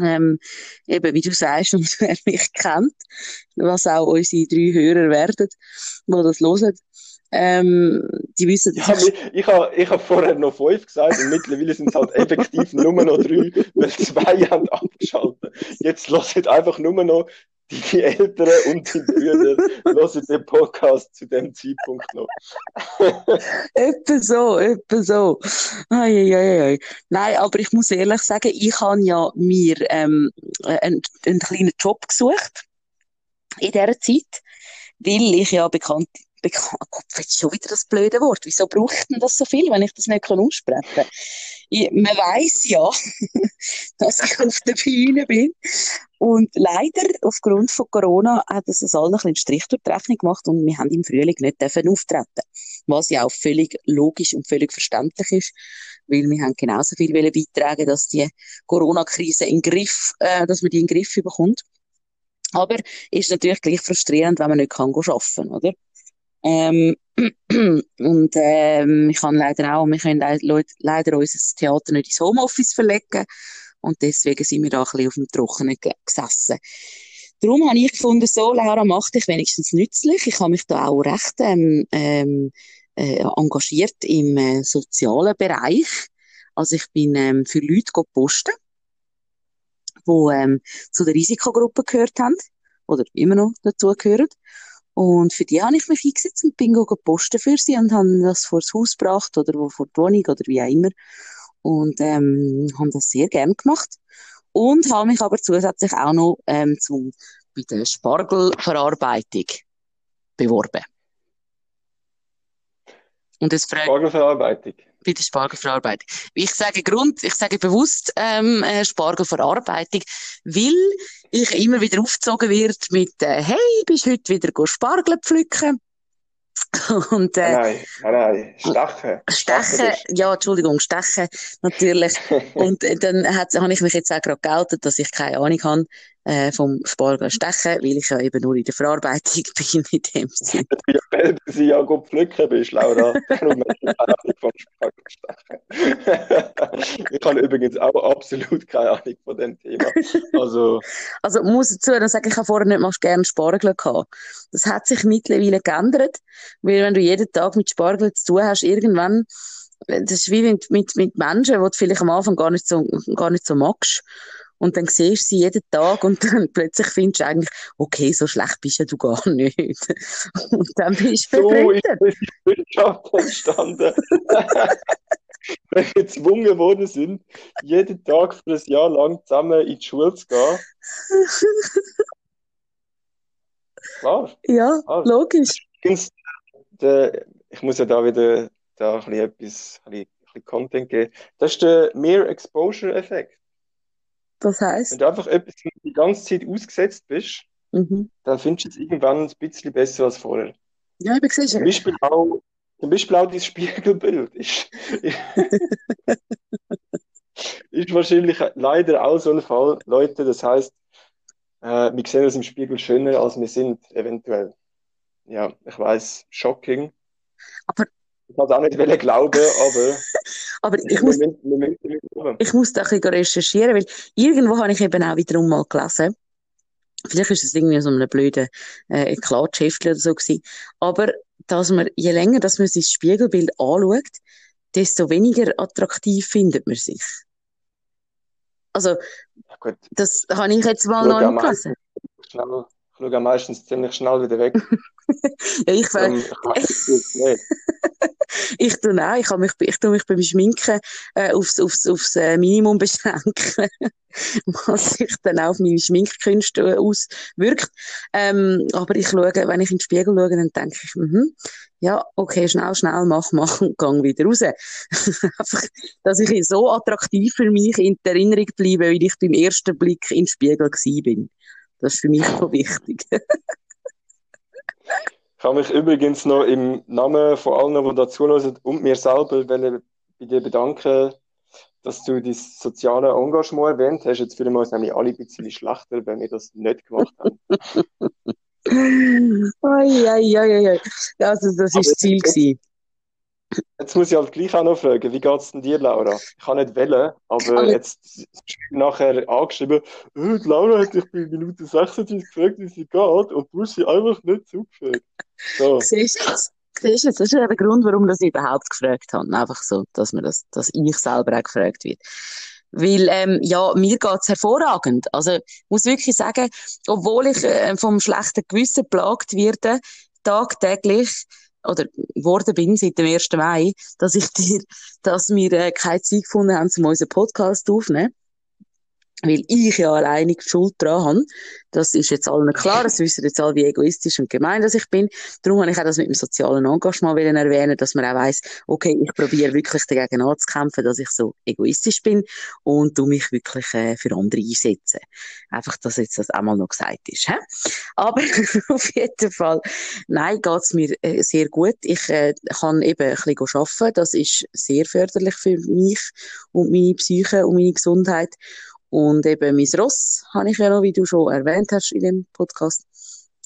Ähm, eben, wie du sagst, und wer mich kennt, was auch unsere drei Hörer werden, die das hören, ähm, die wissen,
ja, ich, ich habe ich hab vorher noch fünf gesagt und mittlerweile sind es halt effektiv nur noch drei, weil zwei haben abgeschaltet. Jetzt lasst einfach nur noch die Eltern und die Brüder hören den Podcast zu dem Zeitpunkt noch.
etwa so, etwa so. Ai, ai, ai. Nein, aber ich muss ehrlich sagen, ich habe ja mir ähm, einen, einen kleinen Job gesucht in dieser Zeit, weil ich ja bekannt bekannt. Gott, jetzt schon wieder das blöde Wort. Wieso braucht denn das so viel, wenn ich das nicht aussprechen kann? Man weiß ja, dass ich auf der Bühne bin. Und leider, aufgrund von Corona, hat es uns allen ein bisschen Strich durch die Rechnung gemacht und wir haben im Frühling nicht dürfen auftreten. Was ja auch völlig logisch und völlig verständlich ist, weil wir haben genauso viel beitragen dass die Corona-Krise in Griff, äh, dass man die in den Griff bekommt. Aber ist natürlich gleich frustrierend, wenn man nicht kann arbeiten kann, oder? Ähm, und ähm, ich kann leider auch, wir können leider unser Theater nicht ins Homeoffice verlegen und deswegen sind wir da ein bisschen auf dem Trockenen gesessen. Darum habe ich gefunden, so, Laura, mach dich wenigstens nützlich. Ich habe mich da auch recht ähm, ähm, äh, engagiert im äh, sozialen Bereich. Also ich bin ähm, für Leute posten, die ähm, zu der Risikogruppe gehört haben oder immer noch dazu gehören. Und für die habe ich mich eingesetzt und bin posten für sie und habe das vor das Haus gebracht oder vor die Wohnung oder wie auch immer. Und ähm, habe das sehr gern gemacht. Und habe mich aber zusätzlich auch noch ähm, zum, bei der Spargelverarbeitung beworben.
Und es fragt, Spargelverarbeitung?
Bei der Spargelverarbeitung. Ich sage Grund, ich sage bewusst ähm, äh, Spargelverarbeitung, weil ich immer wieder aufgezogen wird mit äh, «Hey, bist du heute wieder Spargel pflücken?»
Und, äh, nein, nein, Stechen.
Stechen, ja, Entschuldigung, Stechen, natürlich. und äh, dann habe ich mich jetzt auch gerade geoutet, dass ich keine Ahnung habe äh, vom Spargel stechen, weil ich ja eben nur in der Verarbeitung bin in dem Sinne.
Weil du ja gut pflücken bist, Laura. Darum keine Ahnung vom Spargel stechen. ich habe übrigens auch absolut keine Ahnung von dem Thema. Also,
also muss dazu dann sagen, ich habe vorher nicht mal gerne Spargel gehabt. Das hat sich mittlerweile geändert, weil wenn du jeden Tag mit Spargel zu tun hast, irgendwann das ist wie mit, mit, mit Menschen, die du vielleicht am Anfang gar nicht so, gar nicht so magst. Und dann siehst du sie jeden Tag und dann plötzlich findest du eigentlich, okay, so schlecht bist du gar nicht. Und dann bist du
So ist die Wirtschaft entstanden. Wenn wir gezwungen worden sind, jeden Tag für ein Jahr lang zusammen in die Schule zu gehen.
Klar. Ja, klar. logisch.
Ich muss ja da wieder da ein bisschen etwas, ein bisschen Content geben. Das ist der Mere Exposure Effekt.
Das heißt?
Wenn du einfach etwas die ganze Zeit ausgesetzt bist, mhm. dann findest du es irgendwann ein bisschen besser als vorher.
Ja, ich bin gesehen.
Zum Beispiel auch, zum Beispiel auch dein Spiegelbild ist, ist wahrscheinlich leider auch so ein Fall, Leute. Das heißt, äh, wir sehen uns im Spiegel schöner, als wir sind, eventuell. Ja, ich weiß, shocking.
Aber
ich kann es auch nicht glauben, aber.
Aber ich muss, ich muss da ein bisschen recherchieren, weil irgendwo habe ich eben auch wiederum mal gelesen. Vielleicht ist es irgendwie so ein blöder äh, Klatschheftchen oder so gewesen. Aber, dass man, je länger, dass man sein Spiegelbild anschaut, desto weniger attraktiv findet man sich. Also, ja, das habe ich jetzt mal noch nicht gelesen.
Schnell, ich schaue meistens ziemlich schnell wieder weg.
ja, ich weiß. ich tue auch, ich, mich, ich tue mich beim Schminken äh, aufs, aufs, aufs äh, Minimum beschränken, was sich dann auch auf meine Schminkkünste äh, auswirkt. Ähm, aber ich schaue, wenn ich in den Spiegel schaue, dann denke ich, mhm, ja, okay, schnell, schnell, mach, mach und gang wieder raus. Einfach, dass ich so attraktiv für mich in der Erinnerung bleibe, wie ich beim ersten Blick in den Spiegel gewesen bin. Das ist für mich so wichtig.
Ich habe mich übrigens noch im Namen von allen, die dazuhören und mir selber bei dir bedanken, dass du das soziale Engagement erwähnt hast. Jetzt fühlen wir uns nämlich alle ein bisschen schlechter, wenn wir das nicht gemacht haben.
Oi, oi, oi, oi. Also, das war das Ziel. Gewesen.
Jetzt muss ich halt gleich auch noch fragen, wie geht es denn dir, Laura? Ich kann nicht wählen, aber Alle. jetzt nachher angeschrieben, oh, Laura hat dich bei Minute 26 gefragt, wie sie geht, und du hast sie einfach nicht zugefragt. So.
Siehst du das? Siehst du, das ist ja der Grund, warum ich überhaupt gefragt habe. Einfach so, dass, man das, dass ich selber auch gefragt wird. Weil, ähm, ja, mir geht's hervorragend. Also, ich muss wirklich sagen, obwohl ich äh, vom schlechten Gewissen plagt werde, tagtäglich, oder geworden bin seit dem 1. Mai, dass ich dir, dass wir äh, keine Zeit gefunden haben, um unseren Podcast aufzunehmen weil ich ja alleine Schuld dran habe. Das ist jetzt allen klar, das wissen jetzt alle, wie egoistisch und gemein dass ich bin. Darum habe ich auch das mit dem sozialen Engagement erwähnen, dass man auch weiss, okay, ich probiere wirklich dagegen anzukämpfen, dass ich so egoistisch bin und du mich wirklich äh, für andere einsetze. Einfach, dass jetzt das einmal noch gesagt ist. He? Aber auf jeden Fall, nein, geht's mir äh, sehr gut. Ich äh, kann eben ein bisschen arbeiten, das ist sehr förderlich für mich und meine Psyche und meine Gesundheit. Und eben mein Ross habe ich ja noch, wie du schon erwähnt hast in dem Podcast,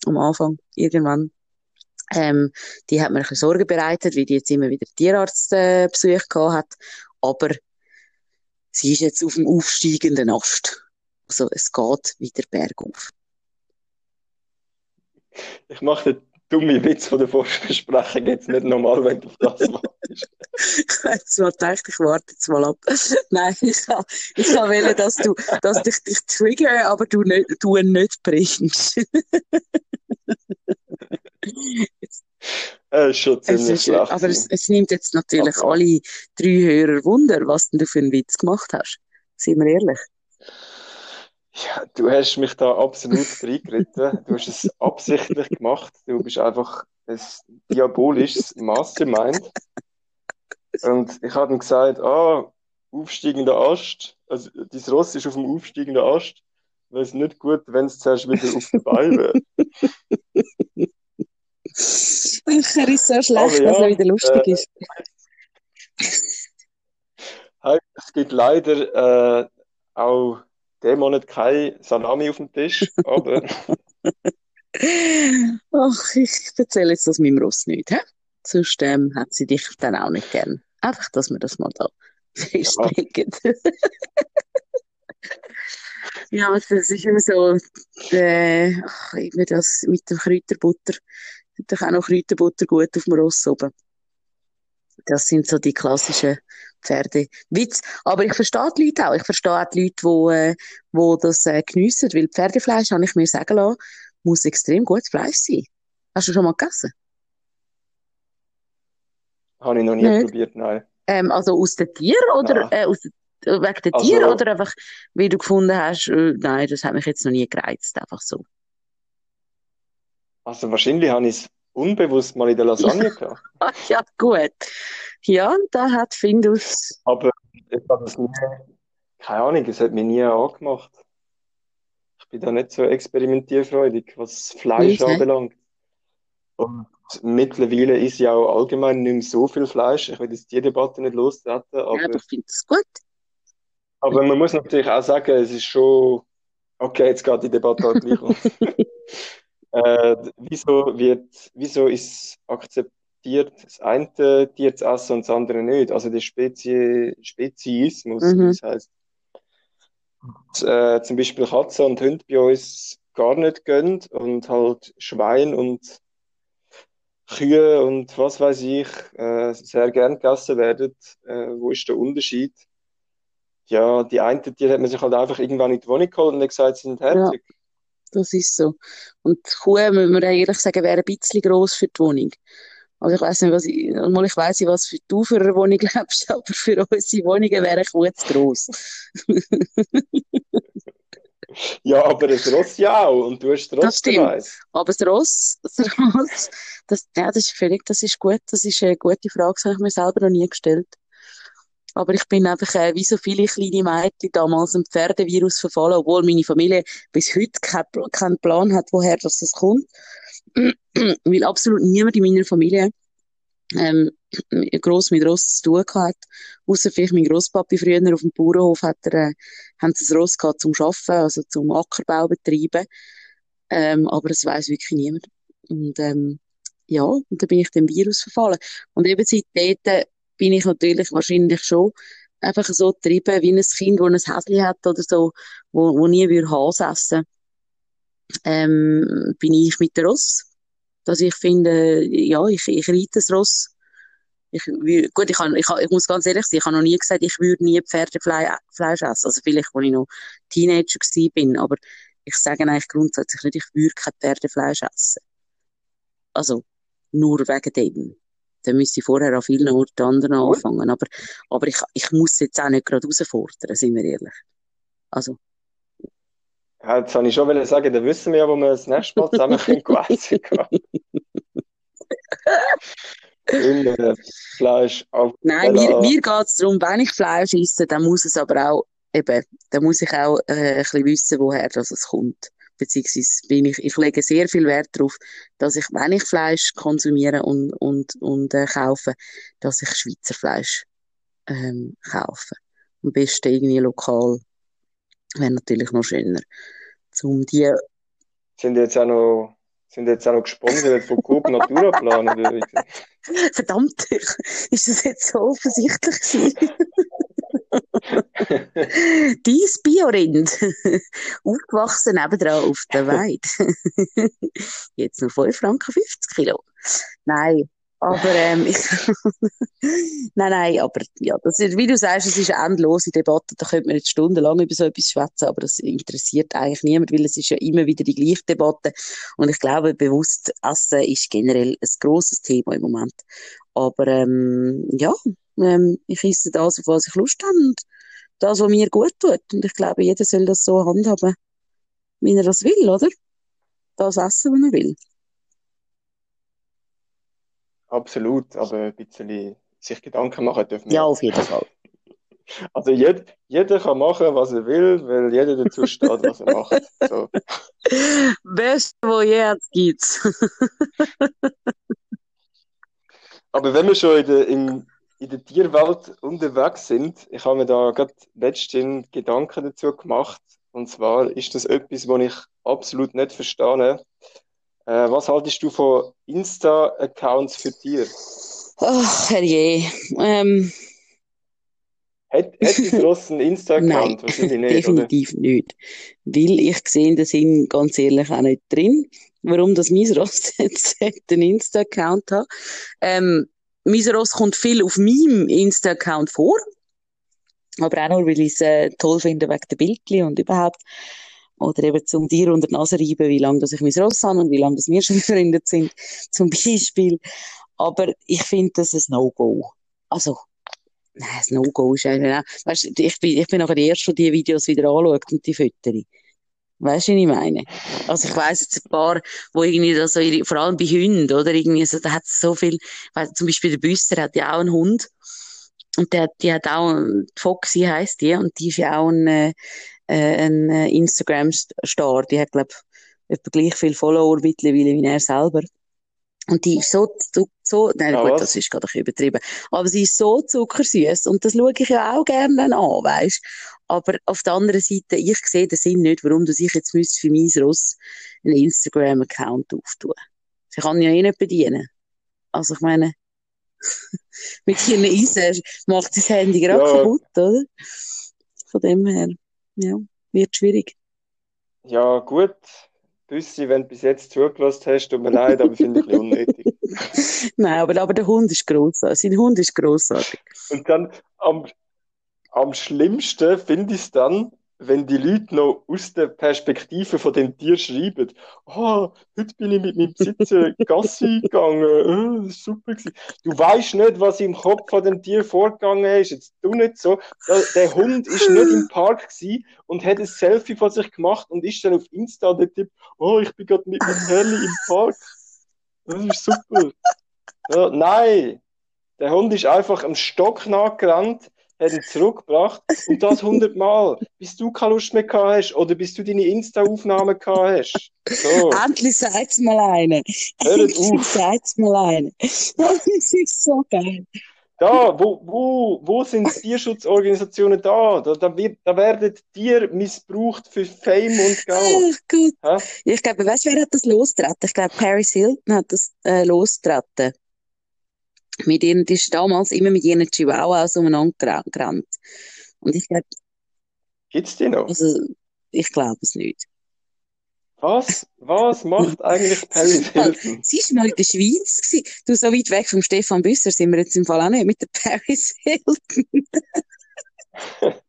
am Anfang, irgendwann. Ähm, die hat mir ein bisschen Sorgen bereitet, weil die jetzt immer wieder Tierarztbesuche äh, gehabt hat. Aber sie ist jetzt auf dem aufsteigenden Ast. Also es geht wieder bergauf.
Ich mache den dumme Witz von der Vorbesprechung jetzt nicht normal, wenn du das wartest.
ich habe jetzt mal gedacht, ich warte jetzt mal ab. Nein, ich kann, ich wählen, dass du, dass dich, dich trigger, aber du nicht, du nicht bringst.
äh, schon ziemlich es ist, schlecht.
Aber es, es, nimmt jetzt natürlich okay. alle drei Hörer Wunder, was denn du für einen Witz gemacht hast. Seien wir ehrlich.
Ja, du hast mich da absolut reingeritten. Du hast es absichtlich gemacht. Du bist einfach ein diabolisches Mastermind. Und ich habe ihm gesagt, ah, aufsteigender Ast, also dein Ross ist auf dem aufsteigenden Ast, wäre es nicht gut, wenn es zuerst wieder auf den Beinen wäre.
er ist so schlecht, ja, dass er wieder lustig äh, ist.
es gibt leider äh, auch diesen Monat kein Salami auf dem Tisch, aber.
Ach, ich erzähle jetzt das meinem Ross nicht, hä? Sonst ähm, hat sie dich dann auch nicht gern. Einfach, dass wir das mal da festlegen. Ja. ja, das ist immer so, äh, ach, immer das mit dem Kräuterbutter. Doch auch noch Kräuterbutter gut auf dem Ross oben. Das sind so die klassischen Pferdewitz. Aber ich verstehe die Leute auch. Ich verstehe auch die Leute, die, äh, die das äh, geniessen. Weil Pferdefleisch, habe ich mir sagen lassen, muss extrem gutes Fleisch sein. Hast du schon mal gegessen?
Habe ich noch nie Nicht. probiert, nein.
Ähm, also aus den Tieren oder äh, aus äh, wegen den also, Tieren oder einfach, wie du gefunden hast, äh, nein, das hat mich jetzt noch nie gereizt, einfach so.
Also wahrscheinlich habe ich es unbewusst mal in der Lasagne gehabt.
ja, gut. Ja, da hat Findus.
Aber ich habe es nie, keine Ahnung, es hat mich nie angemacht. Ich bin da nicht so experimentierfreudig, was Fleisch okay. anbelangt. Und mittlerweile ist ja auch allgemein nicht mehr so viel Fleisch. Ich will jetzt die Debatte nicht lostreten, aber. Ja,
aber ich finde es gut.
Aber man muss natürlich auch sagen, es ist schon. Okay, jetzt geht die Debatte auch gleich um. äh, wieso, wird, wieso ist akzeptiert, das eine Tier zu essen und das andere nicht? Also der Spezie, Speziismus, mhm. das heißt. Und, äh, zum Beispiel Katzen und Hunde bei uns gar nicht gönnt und halt Schwein und Kühe und was weiß ich äh, sehr gern gegessen werden. Äh, wo ist der Unterschied? Ja, die einen, die hat man sich halt einfach irgendwann in die Wohnung geholt und gesagt, sie sind herzig. Ja,
das ist so. Und die Kuh, müssen wir ehrlich sagen, wäre ein bisschen gross für die Wohnung. Also ich weiß nicht, was ich, mal ich weiss nicht, was für du für eine Wohnung lebst, aber für unsere Wohnungen wäre ich gut gross.
Ja, aber das Ross ja auch. Und du hast das Ross
Das stimmt. Eins. Aber das Ross, das Ross, das, ja, das ist völlig, das ist gut. Das ist eine gute Frage, das habe ich mir selber noch nie gestellt. Aber ich bin einfach, äh, wie so viele kleine Mädchen damals im Pferdevirus verfallen, obwohl meine Familie bis heute keinen kein Plan hat, woher das, kommt. Weil absolut niemand in meiner Familie ähm, gross mit Ross zu tun gehabt. Ausser vielleicht mein Grosspapi früher auf dem Bauernhof hat er, äh, haben sie das Ross gehabt zum Arbeiten, also zum Ackerbau betreiben. Ähm, aber das weiß wirklich niemand. Und, ähm, ja, und dann bin ich dem Virus verfallen. Und eben seitdem bin ich natürlich wahrscheinlich schon einfach so getrieben, wie ein Kind, das ein Häschen hat oder so, wo, wo nie würde Hase essen ähm, bin ich mit der Ross. Dass ich finde, ja, ich, ich reite das Ross. Ich, gut, ich, kann, ich, ich muss ganz ehrlich sein, ich habe noch nie gesagt, ich würde nie Pferdefleisch essen. Also vielleicht, als ich noch Teenager bin, aber ich sage eigentlich grundsätzlich nicht, ich würde kein Pferdefleisch essen. Also, nur wegen dem. Dann müsste ich vorher an vielen Orten anderen anfangen. Aber, aber ich, ich muss jetzt auch nicht gerade herausfordern, sind wir ehrlich. Also.
Ja, jetzt wollte ich schon sagen, dann wissen wir ja, wo wir das nächste Mal zusammen essen können. Immer Fleisch auf
Nein, mir, mir geht es darum, wenn ich Fleisch esse, dann muss es aber auch, eben, dann muss ich auch äh, ein bisschen wissen, woher das es kommt. Beziehungsweise bin ich, ich lege sehr viel Wert darauf, dass ich, wenn ich Fleisch konsumiere und, und, und äh, kaufe, dass ich Schweizer Fleisch ähm, kaufe. Am besten irgendwie lokal. Wäre natürlich noch schöner. Zum die
sind jetzt auch noch sind jetzt auch noch gesponsert von Coop Naturaplan oder
Verdammt, ist das jetzt so offensichtlich Dies Biorind, aufgewachsen nebenan auf der Weide. Jetzt noch 5 Franken 50 Kilo. Nein, aber ähm, nein, nein, aber ja, das ist, wie du sagst, es ist eine endlose Debatte. Da könnte man jetzt stundenlang über so etwas schwätzen, aber das interessiert eigentlich niemand, weil es ist ja immer wieder die gleiche Debatte. Und ich glaube, bewusst Essen ist generell ein grosses Thema im Moment. Aber ähm, ja, ähm, ich esse das, auf was ich Lust habe und das, was mir gut tut. Und ich glaube, jeder soll das so handhaben, wie er das will, oder? Das essen, was er will.
Absolut, aber ein bisschen sich Gedanken machen dürfen
wir. Ja, auf jeden Fall.
Also jed, jeder kann machen, was er will, weil jeder dazu steht, was er macht. So.
Beste, wo jetzt gibt's.
aber wenn wir schon in der, in, in der Tierwelt unterwegs sind, ich habe mir da gerade letztens Gedanken dazu gemacht. Und zwar ist das etwas, was ich absolut nicht verstehe. Äh, was haltest du von Insta-Accounts für Tiere?
Ach, herrje. Ähm,
Hätte hätt Ross einen Insta-Account?
Wahrscheinlich nicht, definitiv oder? nicht. Weil ich sehe den Sinn ganz ehrlich auch nicht drin. Warum das mein Ross jetzt einen Insta-Account hat. Ähm, mein Ross kommt viel auf meinem Insta-Account vor. Aber auch nur, weil ich es äh, toll finde wegen der Bildchen und überhaupt. Oder eben zum Tier unter die Nase reiben, wie lange ich mein Ross habe und wie lange wir schon befreundet sind, zum Beispiel. Aber ich finde das ein No-Go. Also, nein, ein No-Go ist eigentlich auch, weißt, ich bin, ich bin nachher Erste, der die Videos wieder anschaut und die Fotos. Weißt du, was ich meine? Also ich weiss jetzt ein paar, wo irgendwie da so, ihre, vor allem bei Hunden, oder? Irgendwie so, da hat es so viel, weil zum Beispiel der Büsser hat ja auch einen Hund. Und der, die hat auch, Foxy heisst die, und die ist ja auch ein, äh, ein äh, Instagram-Star. Die hat, glaube ich, etwa gleich viele Follower mittlerweile wie er selber. Und die ist so, so, so nein, ja, gut, was? das ist gerade ein übertrieben. Aber sie ist so zuckersüß und das schaue ich ja auch gerne an, weißt Aber auf der anderen Seite, ich sehe den Sinn nicht, warum du sich jetzt für mein Ross einen Instagram-Account auftun. Sie kann ja eh nicht bedienen. Also ich meine, mit ihren Eisen macht das Handy gerade ja. kaputt, oder? Von dem her. Ja, wird schwierig.
Ja, gut. Büssi, wenn du bis jetzt zugelassen hast, tut mir leid, aber finde ich ein unnötig.
Nein, aber, aber der Hund ist grossartig. Sein Hund ist grossartig.
Und dann am, am schlimmsten finde ich es dann, wenn die Leute noch aus der Perspektive von dem Tier schreiben, oh, heute bin ich mit meinem Besitzer Gassi gegangen, oh, super gewesen. Du weißt nicht, was im Kopf von dem Tier vorgegangen ist. Jetzt tu nicht so. Der Hund ist nicht im Park gewesen und hat ein Selfie von sich gemacht und ist dann auf Insta der Typ, oh, ich bin gerade mit meinem Herrli im Park. Das ist super. Ja, nein, der Hund ist einfach am Stock nachgerannt, hat ihn zurückgebracht und das hundertmal, bis du keine Lust mehr gehabt hast oder bis du deine Insta-Aufnahmen gehabt hast. So.
Endlich sagt's mal eine.
Hört
Endlich
auf.
sagt's mal eine. Das ist so geil.
Da, wo, wo, wo sind Tierschutzorganisationen da? Da, da, wird, da werden Tiere missbraucht für Fame und Geld.
Ach gut.
Hä?
Ich glaube, weißt du, wer hat das losgetreten? Ich glaube, Paris Hilton hat das äh, losgetreten. Mit ihren, die ist damals immer mit ihren Chihuahuas umeinander gera- gerannt. Und ich glaube,
Gibt's die noch?
also, ich glaube es nicht.
Was, was macht eigentlich Paris Hilton?
Sie ist mal in der Schweiz gewesen. Du, so weit weg vom Stefan Büsser sind wir jetzt im Fall auch nicht mit der Paris Hilton.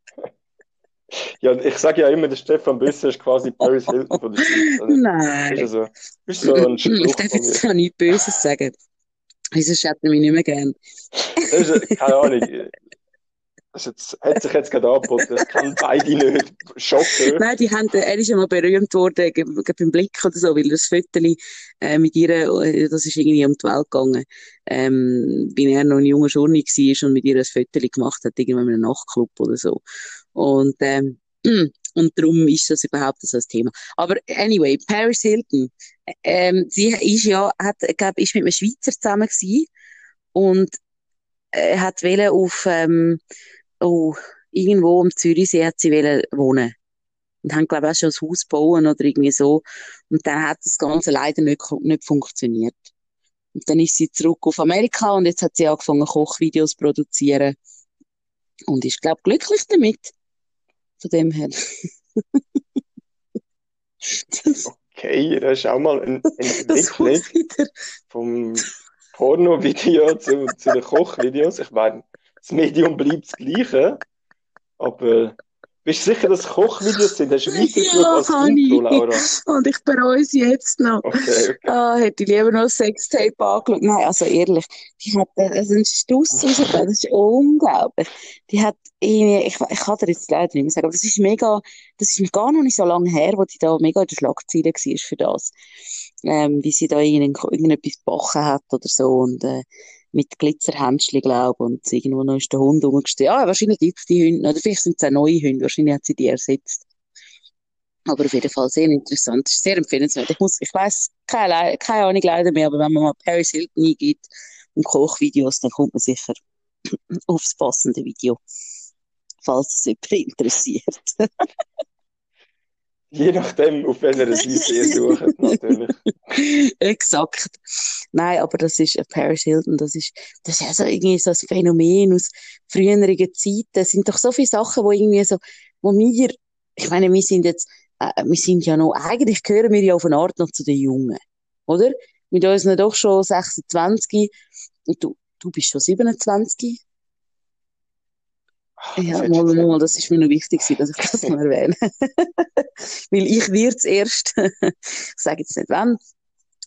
Ja, ich sage ja immer, der Stefan Büsser ist quasi Paris Hilton von der Schweiz. Also,
Nein.
ist ja so, ist so ein
Ich darf jetzt zwar nichts Böses sagen. Wieso er mich nicht mehr gern?
Ist, keine Ahnung. Das jetzt, hat sich jetzt gerade angeboten. Das kann beide nicht. Schocken.
Nein, die haben, er ist ja mal berühmt worden, ge- ge- beim Blick oder so, weil das Viertel, äh, mit ihr, äh, das ist irgendwie um die Welt gegangen, ähm, wenn er noch ein junger Schurni war und mit ihr ein Viertel gemacht hat, irgendwann in einem Nachtclub oder so. Und, ähm, und darum ist das überhaupt so ein Thema. Aber anyway, Paris Hilton, ähm, sie ist ja, hat, glaub, ist mit einem Schweizer zusammen gewesen und äh, hat wollen auf, ähm, oh, irgendwo um Zürichsee hat sie wollen wohnen und haben, glaube ich, auch schon ein Haus bauen oder irgendwie so. Und dann hat das Ganze leider nicht, nicht funktioniert. Und dann ist sie zurück auf Amerika und jetzt hat sie angefangen, Kochvideos zu produzieren. Und ist, glaube ich, glücklich damit. Von dem her. das,
Okay, das ist auch mal ein Entwicklung vom Porno-Video zu, zu den Kochvideos. Ich meine, das Medium bleibt das gleiche, aber bist du sicher, dass es Kochvideos sind? Hast du weitergeschaut
Ja,
als. Intro, Laura?
Und ich bereue sie jetzt noch.
Okay, okay.
Ah, hätte ich lieber noch Sextape angeschaut. Nein, also ehrlich, die hat äh, also einen Stuss rausgegeben, das ist unglaublich. Die hat irgendwie, ich, ich kann dir jetzt leider nicht mehr sagen, aber das ist mega, das ist gar noch nicht so lange her, wo die da mega in der Schlagzeile war für das. Ähm, wie sie da irgendetwas gebacken hat oder so und äh, mit Glitzerhändchen, glaube ich, und irgendwo noch ist der Hund rumgestanden. Ja, wahrscheinlich gibt's die Hunde, oder vielleicht sind es auch neue Hunde, wahrscheinlich hat sie die ersetzt. Aber auf jeden Fall sehr interessant, sehr empfehlenswert. Ich muss, ich weiß keine, keine Ahnung leider mehr, aber wenn man mal Paris Hilton eingibt und Kochvideos, dann kommt man sicher aufs passende Video. Falls es jemand interessiert.
Je nachdem, auf welcher Seite ihr sucht, natürlich.
Exakt. Nein, aber das ist äh, Paris Hilton, das ist, das ist ja so irgendwie so ein Phänomen aus früheren Zeiten. Es sind doch so viele Sachen, wo irgendwie so, wo wir, ich meine, wir sind jetzt, äh, wir sind ja noch, eigentlich gehören wir ja auf eine Art noch zu den Jungen, oder? Mit uns sind doch schon 26 und du, du bist schon 27.
Das
Ja, mal, mal, das ist mir noch wichtig dass ich das mal erwähne. Weil ich werde es erst, ich sage jetzt nicht wann,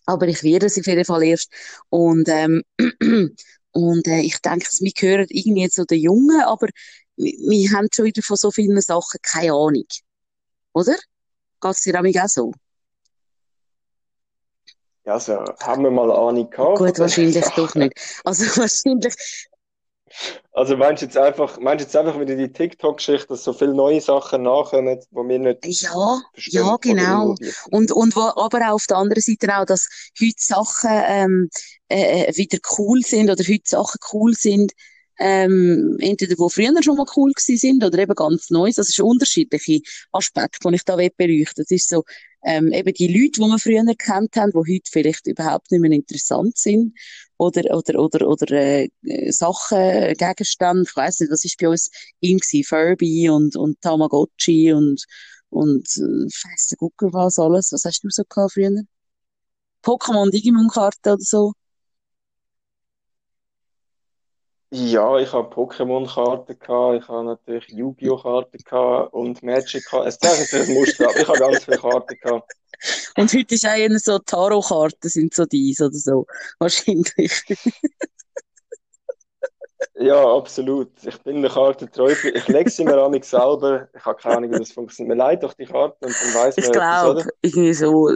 aber ich werde es auf jeden Fall erst. Und, ähm, und äh, ich denke, wir gehören irgendwie zu den Jungen, aber wir, wir haben schon wieder von so vielen Sachen keine Ahnung. Oder? Geht's dir damit auch so?
Ja, also, haben wir mal Ahnung gehabt
Gut, wahrscheinlich doch nicht. Also wahrscheinlich,
Also meinst du jetzt einfach, meinst du jetzt einfach wieder die TikTok-Geschichte, dass so viele neue Sachen nachkommen, die wir nicht
ja, ja, genau. Und, und wo, aber auch auf der anderen Seite auch, dass heute Sachen ähm, äh, äh, wieder cool sind oder heute Sachen cool sind, ähm, entweder wo früher schon mal cool gewesen sind oder eben ganz neu. Das ist unterschiedliche Aspekte, die ich da beleuchten. Das ist so, ähm, eben die Leute, die wir früher kennt haben, die heute vielleicht überhaupt nicht mehr interessant sind oder oder oder oder äh, äh, Sachen, Gegenstände. Ich weiss nicht, was ist bei uns in? Furby und und Tamagotchi und und äh, weiss der Gucker was alles. Was hast du so gehabt früher? Pokémon, Digimon-Karten oder so?
Ja, ich habe Pokémon-Karten gehabt, ich habe natürlich Yu-Gi-Oh-Karten gehabt und Magic-Karten. Es zeichnet sich ein Muster ab. Ich habe ganz viele Karten gehabt.
Und heute ist auch eher so Tarotkarten sind so dies oder so. Wahrscheinlich.
Ja, absolut. Ich bin ein Kartenteufel. Ich lege sie mir an mich selber. Ich habe keine Ahnung, wie das funktioniert. Mir leid doch die Karten und dann
Ich
man etwas,
glaube, irgendwie so.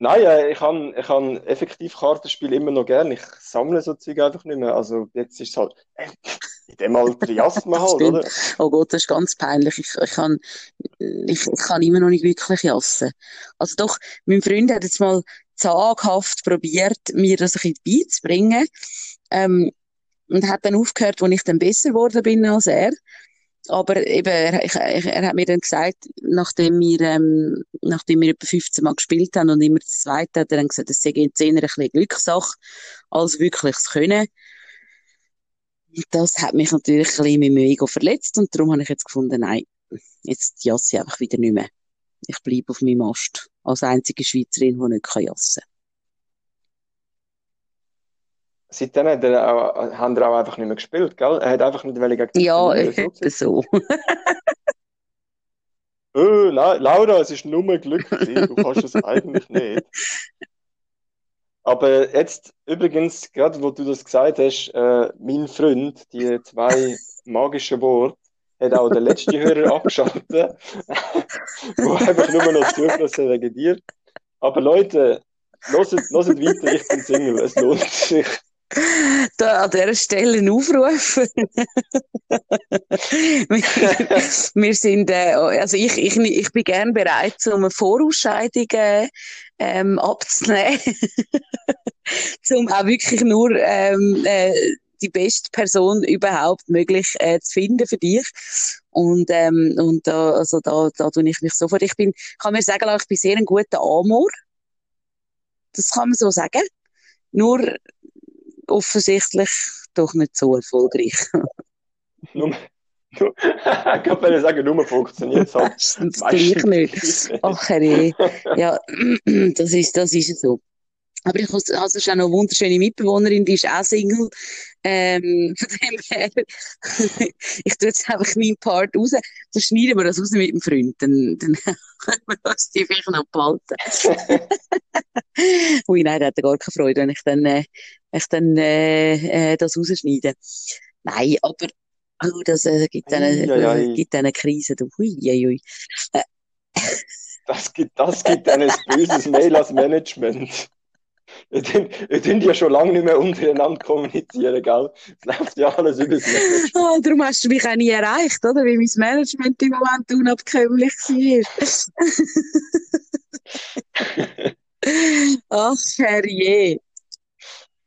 Nein, äh, ich kann, ich kann effektiv Kartenspiel immer noch gern. Ich sammle so Zeug einfach nicht mehr. Also jetzt ist es halt, äh, in dem Alter Jasma halt, oder?
Oh Gott, das ist ganz peinlich. Ich, ich, kann, ich, ich kann immer noch nicht wirklich jassen. Also doch, mein Freund hat jetzt mal zaghaft probiert, mir das ein bisschen beizubringen. Ähm, und hat dann aufgehört, als ich dann besser geworden bin als er. Aber eben, er, ich, er hat mir dann gesagt, nachdem wir, ähm, nachdem wir etwa 15 Mal gespielt haben und immer das Zweite, hat er dann gesagt, es sei in Zehner ein bisschen Glückssache, als wirklich das Können. Das hat mich natürlich ein bisschen mit meinem Ego verletzt und darum habe ich jetzt gefunden, nein, jetzt jasse ich einfach wieder nicht mehr. Ich bleibe auf meinem Ast als einzige Schweizerin, die nicht jassen kann.
Seitdem hat er auch, haben er auch einfach nicht mehr gespielt, gell? Er hat einfach nicht gegen
die Ja, etwa so.
oh, Laura, es ist nur Glück Du kannst es eigentlich nicht. Aber jetzt, übrigens, gerade wo du das gesagt hast, äh, mein Freund, die zwei magischen Worte, hat auch der letzte Hörer abgeschaltet, wo einfach nur noch zugelassen wegen dir. Aber Leute, hört, hört weiter, ich bin Single, es lohnt sich
da an dieser Stelle einen Aufruf. wir, wir, sind, äh, also ich, ich, ich bin gern bereit, um eine Vorausscheidung äh, ähm, abzunehmen. um auch wirklich nur ähm, äh, die beste Person überhaupt möglich äh, zu finden für dich. Und, ähm, und da, also da, da tue ich mich sofort. Ich bin, kann mir sagen, ich bin sehr ein guter Amor. Das kann man so sagen. Nur offensichtlich doch nicht so erfolgreich.
nur, nur, ich kann sagen, nur funktioniert es halt.
Meistens gleich nicht. Ach, herrje. Ja, das ist, das ist so. Aber ich muss, also ist auch noch eine wunderschöne Mitbewohnerin, die ist auch Single. Ähm, von dem her, ich tue jetzt einfach meinen Part raus. Dann schneiden wir das raus mit dem Freund. Dann, dann können wir das die vielleicht noch behalten. Ui, nein, da hat gar keine Freude, wenn ich dann, äh, ich dann äh, äh, das rausschneide. Nein, aber oh, das äh, gibt eine, äh, gibt eine Krise. Ui, ui, ui. Äh.
Das gibt, das gibt ein böses Mail als Management. Wir tun ja schon lange nicht mehr untereinander kommunizieren, gell? Es läuft ja alles über das
Management. Oh, darum hast du mich auch nie erreicht, oder? Weil mein Management im Moment unabkömmlich war. Ach, herrje.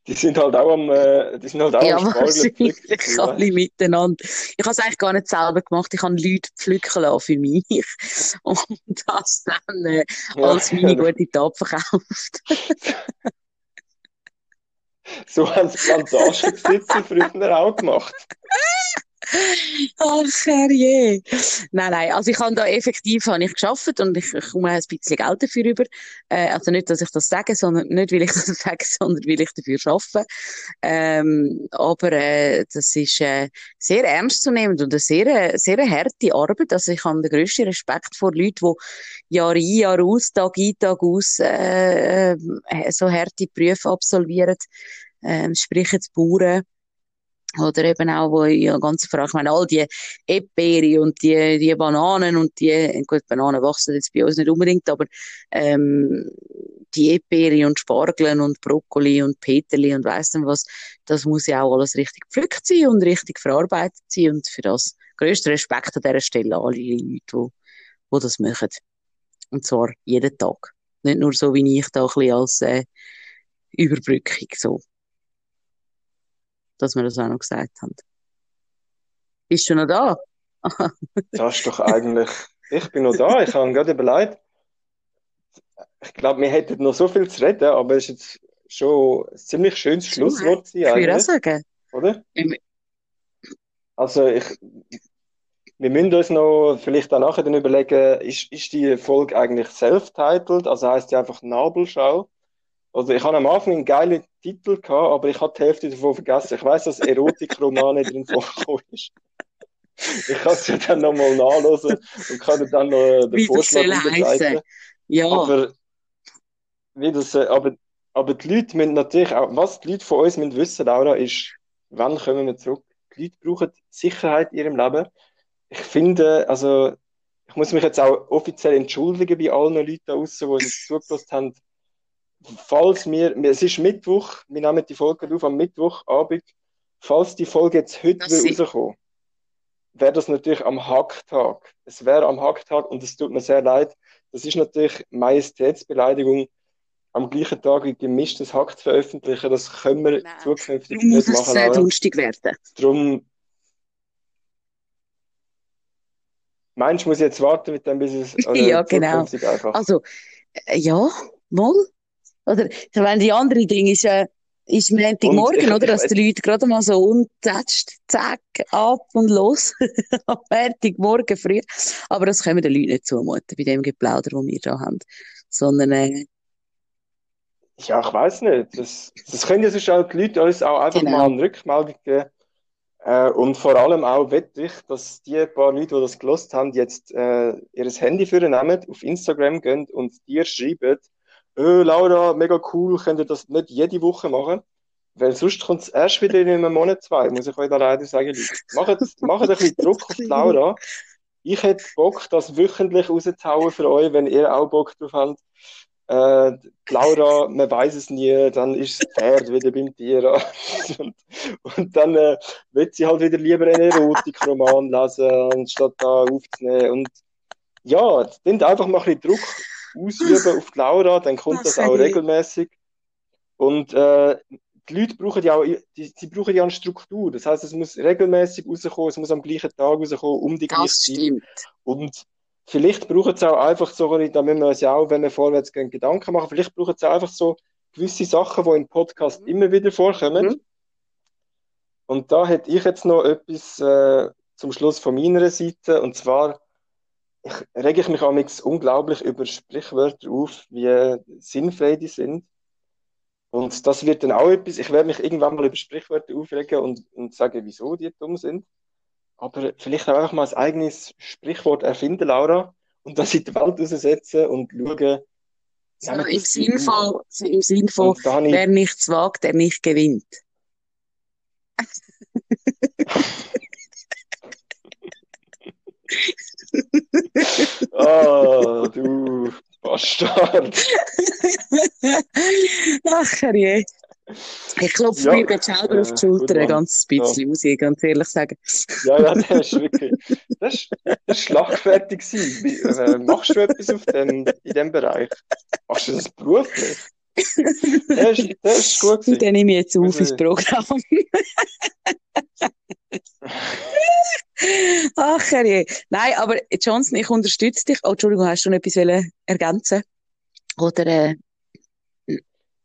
Die sind halt auch am, äh, die sind halt auch
ja,
am
wahrscheinlich alle miteinander. Ich habe es eigentlich gar nicht selber gemacht. Ich habe Leute pflücken lassen für mich. Und das dann äh, als meine gute Tat verkauft.
so haben es Plantagenbesitzer früher auch gemacht.
Ach, herrje. Nein, nein, also ich habe da effektiv habe ich geschafft und ich, ich komme ein bisschen Geld dafür über. Äh, also nicht, dass ich das sage, sondern nicht, weil ich das sage, sondern weil ich dafür arbeite. Ähm, aber äh, das ist äh, sehr ernstzunehmend und eine sehr, sehr harte Arbeit. Also ich habe den grössten Respekt vor Leuten, die Jahr ein, Jahr aus, Tag ein, Tag aus äh, äh so harte Berufe absolvieren. Ähm, sprich jetzt Bauern oder eben auch, wo ja ganz frage, ich meine, all die Erdbeere und die, die Bananen und die, gut, Bananen wachsen jetzt bei uns nicht unbedingt, aber, ähm, die Erdbeere und Spargeln und Brokkoli und Peterli und weiss nicht was, das muss ja auch alles richtig gepflückt sein und richtig verarbeitet sein und für das grösster Respekt an dieser Stelle alle Leute, die das machen. Und zwar jeden Tag. Nicht nur so, wie ich da ein bisschen als, äh, Überbrückung, so dass wir das auch noch gesagt haben. Bist du noch da?
das ist doch eigentlich. Ich bin noch da. Ich habe gerade überlegt. Ich glaube, wir hätten noch so viel zu reden, aber es ist jetzt schon ein ziemlich schönes Schlusswort.
Ich würde auch sagen.
Oder? Also, ich, wir müssen uns noch vielleicht auch nachher dann überlegen, ist, ist die Folge eigentlich self-titled? Also heißt die einfach Nabelschau? Also ich habe am Anfang einen geilen Titel gehabt, aber ich habe die Hälfte davon vergessen. Ich weiß, dass Erotikroman drin vorgekommen ist. Ich kann es ja dann nochmal nachlesen und kann dann noch äh, den
wie Vorschlag unterbreiten. Ja.
Aber, wie das, äh, aber, aber die Leute müssen natürlich auch, was die Leute von uns müssen wissen, Laura, ist, wann kommen wir zurück? Die Leute brauchen Sicherheit in ihrem Leben. Ich finde, also, ich muss mich jetzt auch offiziell entschuldigen bei allen Leuten da draußen, die uns zugelassen haben falls wir, es ist Mittwoch, wir nehmen die Folge auf am Mittwochabend, falls die Folge jetzt heute
Das
rauskommen, wäre das natürlich am Hacktag. Es wäre am Hacktag und es tut mir sehr leid. Das ist natürlich Majestätsbeleidigung, am gleichen Tag ein gemischtes Hack zu veröffentlichen. Das können wir
Nein.
zukünftig
Darum muss
nicht
es
machen.
sehr
Laura.
dunstig werden.
Darum meinst du, muss ich jetzt warten mit dem, bis es
Ja, genau.
zukünftig einfach.
Also, äh, ja, mal. Oder, ich meine, die andere Ding ist, äh, ist Montagmorgen, oder? Dass die Leute gerade mal so untätscht, zack, ab und los. Am Montagmorgen früh. Aber das können wir den Leuten nicht zumuten, bei dem Geplauder, das wir da haben. Sondern, äh,
Ja, ich weiß nicht. Das, das können ja sonst auch die Leute uns auch einfach
Genau.
mal eine Rückmeldung geben. Äh, und vor allem auch wette ich, dass die paar Leute, die das gelost haben, jetzt äh, ihr Handy für nehmen, auf Instagram gehen und dir schreiben, äh, Laura, mega cool, könnt ihr das nicht jede Woche machen? Weil sonst kommt es erst wieder in einem Monat, zwei, muss ich euch da leider sagen. Macht, macht ein bisschen Druck auf Laura. Ich hätte Bock, das wöchentlich rauszuhauen für euch, wenn ihr auch Bock drauf habt. Äh, Laura, man weiß es nie, dann ist das Pferd wieder beim Tier. und, und dann äh, wird sie halt wieder lieber einen Erotikroman lesen, anstatt da aufzunehmen. Und ja, dann einfach mal ein bisschen Druck ausüben auf die Laura, dann kommt das auch
Okay.
regelmäßig. Und äh, die Leute brauchen ja auch, die, sie brauchen ja eine Struktur. Das heißt, es muss regelmäßig rauskommen, es muss am gleichen Tag rauskommen, um die gleiche
das
Zeit.
stimmt.
Und vielleicht braucht es auch einfach so, da müssen wir uns ja auch, wenn wir vorwärts gehen, Gedanken machen, vielleicht braucht es auch einfach so gewisse Sachen, die im Podcast immer wieder vorkommen.
Mhm.
Und da hätte ich jetzt noch etwas äh, zum Schluss von meiner Seite, und zwar ich, rege ich mich amigs unglaublich über Sprichwörter auf, wie sinnfrei die sind. Und das wird dann auch etwas, ich werde mich irgendwann mal über Sprichwörter aufregen und, und sagen, wieso die dumm sind. Aber vielleicht auch einfach mal ein eigenes Sprichwort erfinden, Laura, und das in die Welt raussetzen und schauen,
So im Sinn von, so im Sinn von, wer nichts wagt, der nicht gewinnt.
Ah, du Bastard.
Ach, je. Ich klopfe
Ja,
mir gerade selber auf
äh,
die Schulter ein
Mann.
ganz bisschen, muss ich ganz ehrlich sagen.
Ja, ja, der ist wirklich, ist, der ist schlagfertig äh, machst du etwas auf dem, in dem Bereich? Machst du das beruflich? Der ist, der ist gut
Und
gewesen.
dann nehme ich jetzt auf
Also-
ins Programm. Ach, je. Nein, aber Johnson, ich unterstütze dich. Oh, Entschuldigung, hast du noch etwas wollen ergänzen? Oder, äh,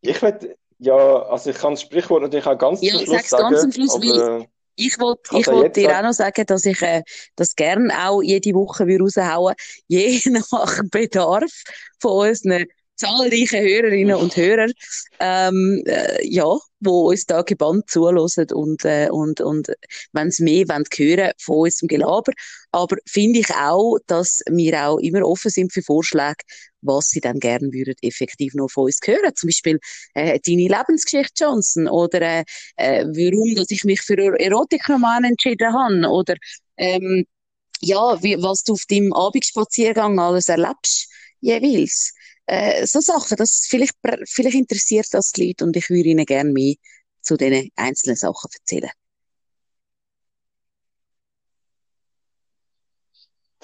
Ich will, ja, also ich kann das Sprichwort natürlich auch ganz
Ja,
zum Schluss
sag's ganz
sagen,
am Schluss,
aber äh,
Ich wollte ich wollt dir
sagen?
auch noch sagen, dass ich äh, das gern auch jede Woche raushauen je nach Bedarf von unseren zahlreichen Hörerinnen und Hörern, ähm, äh, ja, wo uns da gebannt zuhören und, äh, und, und wenn sie mehr wollen hören von unserem Gelaber. Aber finde ich auch, dass wir auch immer offen sind für Vorschläge, was sie dann gern würden effektiv noch von uns hören. Zum Beispiel äh, deine Lebensgeschichte, Johnson, oder äh, äh, warum dass ich mich für Erotikroman entschieden habe oder ähm, ja, wie, was du auf deinem Abendspaziergang alles erlebst jeweils. Äh, so Sachen, das vielleicht, vielleicht interessiert das die Leute und ich würde ihnen gerne mehr zu diesen einzelnen Sachen erzählen.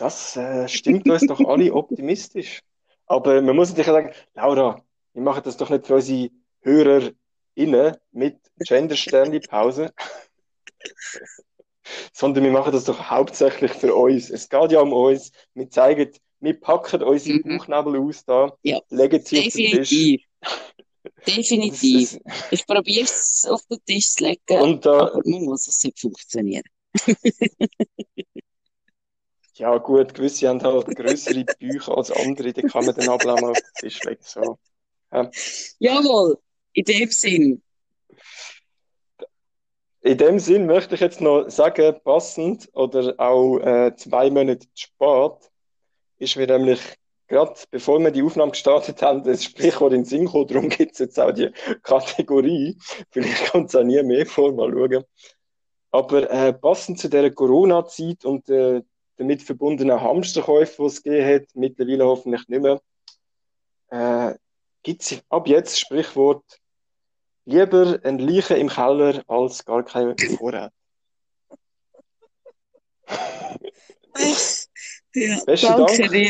das äh, stimmt uns doch alle optimistisch. Aber man muss natürlich sagen, Laura, wir machen das doch nicht für unsere HörerInnen mit Gender-Sternli-Pause, sondern wir machen das doch hauptsächlich für uns. Es geht ja um uns. Wir zeigen, wir packen unsere
Mhm.
Bauchnabel aus da,
Ja,
legen sie auf den Tisch.
definitiv. Ich probiere es auf den Tisch zu legen,
und da,
aber man muss es nicht funktionieren.
ja gut, gewisse haben halt größere Bücher als andere, die kann man dann aber auch mal auf den Tisch legen. So. Ja.
Jawohl, in dem Sinn.
In dem Sinn möchte ich jetzt noch sagen, passend oder auch äh, zwei Monate spät, ist mir nämlich gerade bevor wir die Aufnahme gestartet haben, das Sprichwort in Sinn darum gibt es jetzt auch die Kategorie. Vielleicht kommt es auch nie mehr vor, mal schauen. Aber äh, passend zu dieser Corona-Zeit und äh, damit verbundenen Hamsterkäufen, die es gegeben hat, mittlerweile hoffentlich nicht mehr, äh, gibt es ab jetzt Sprichwort Lieber ein Leiche im Keller als gar kein Vorrat.
Ja,
Besten
danke
Dank.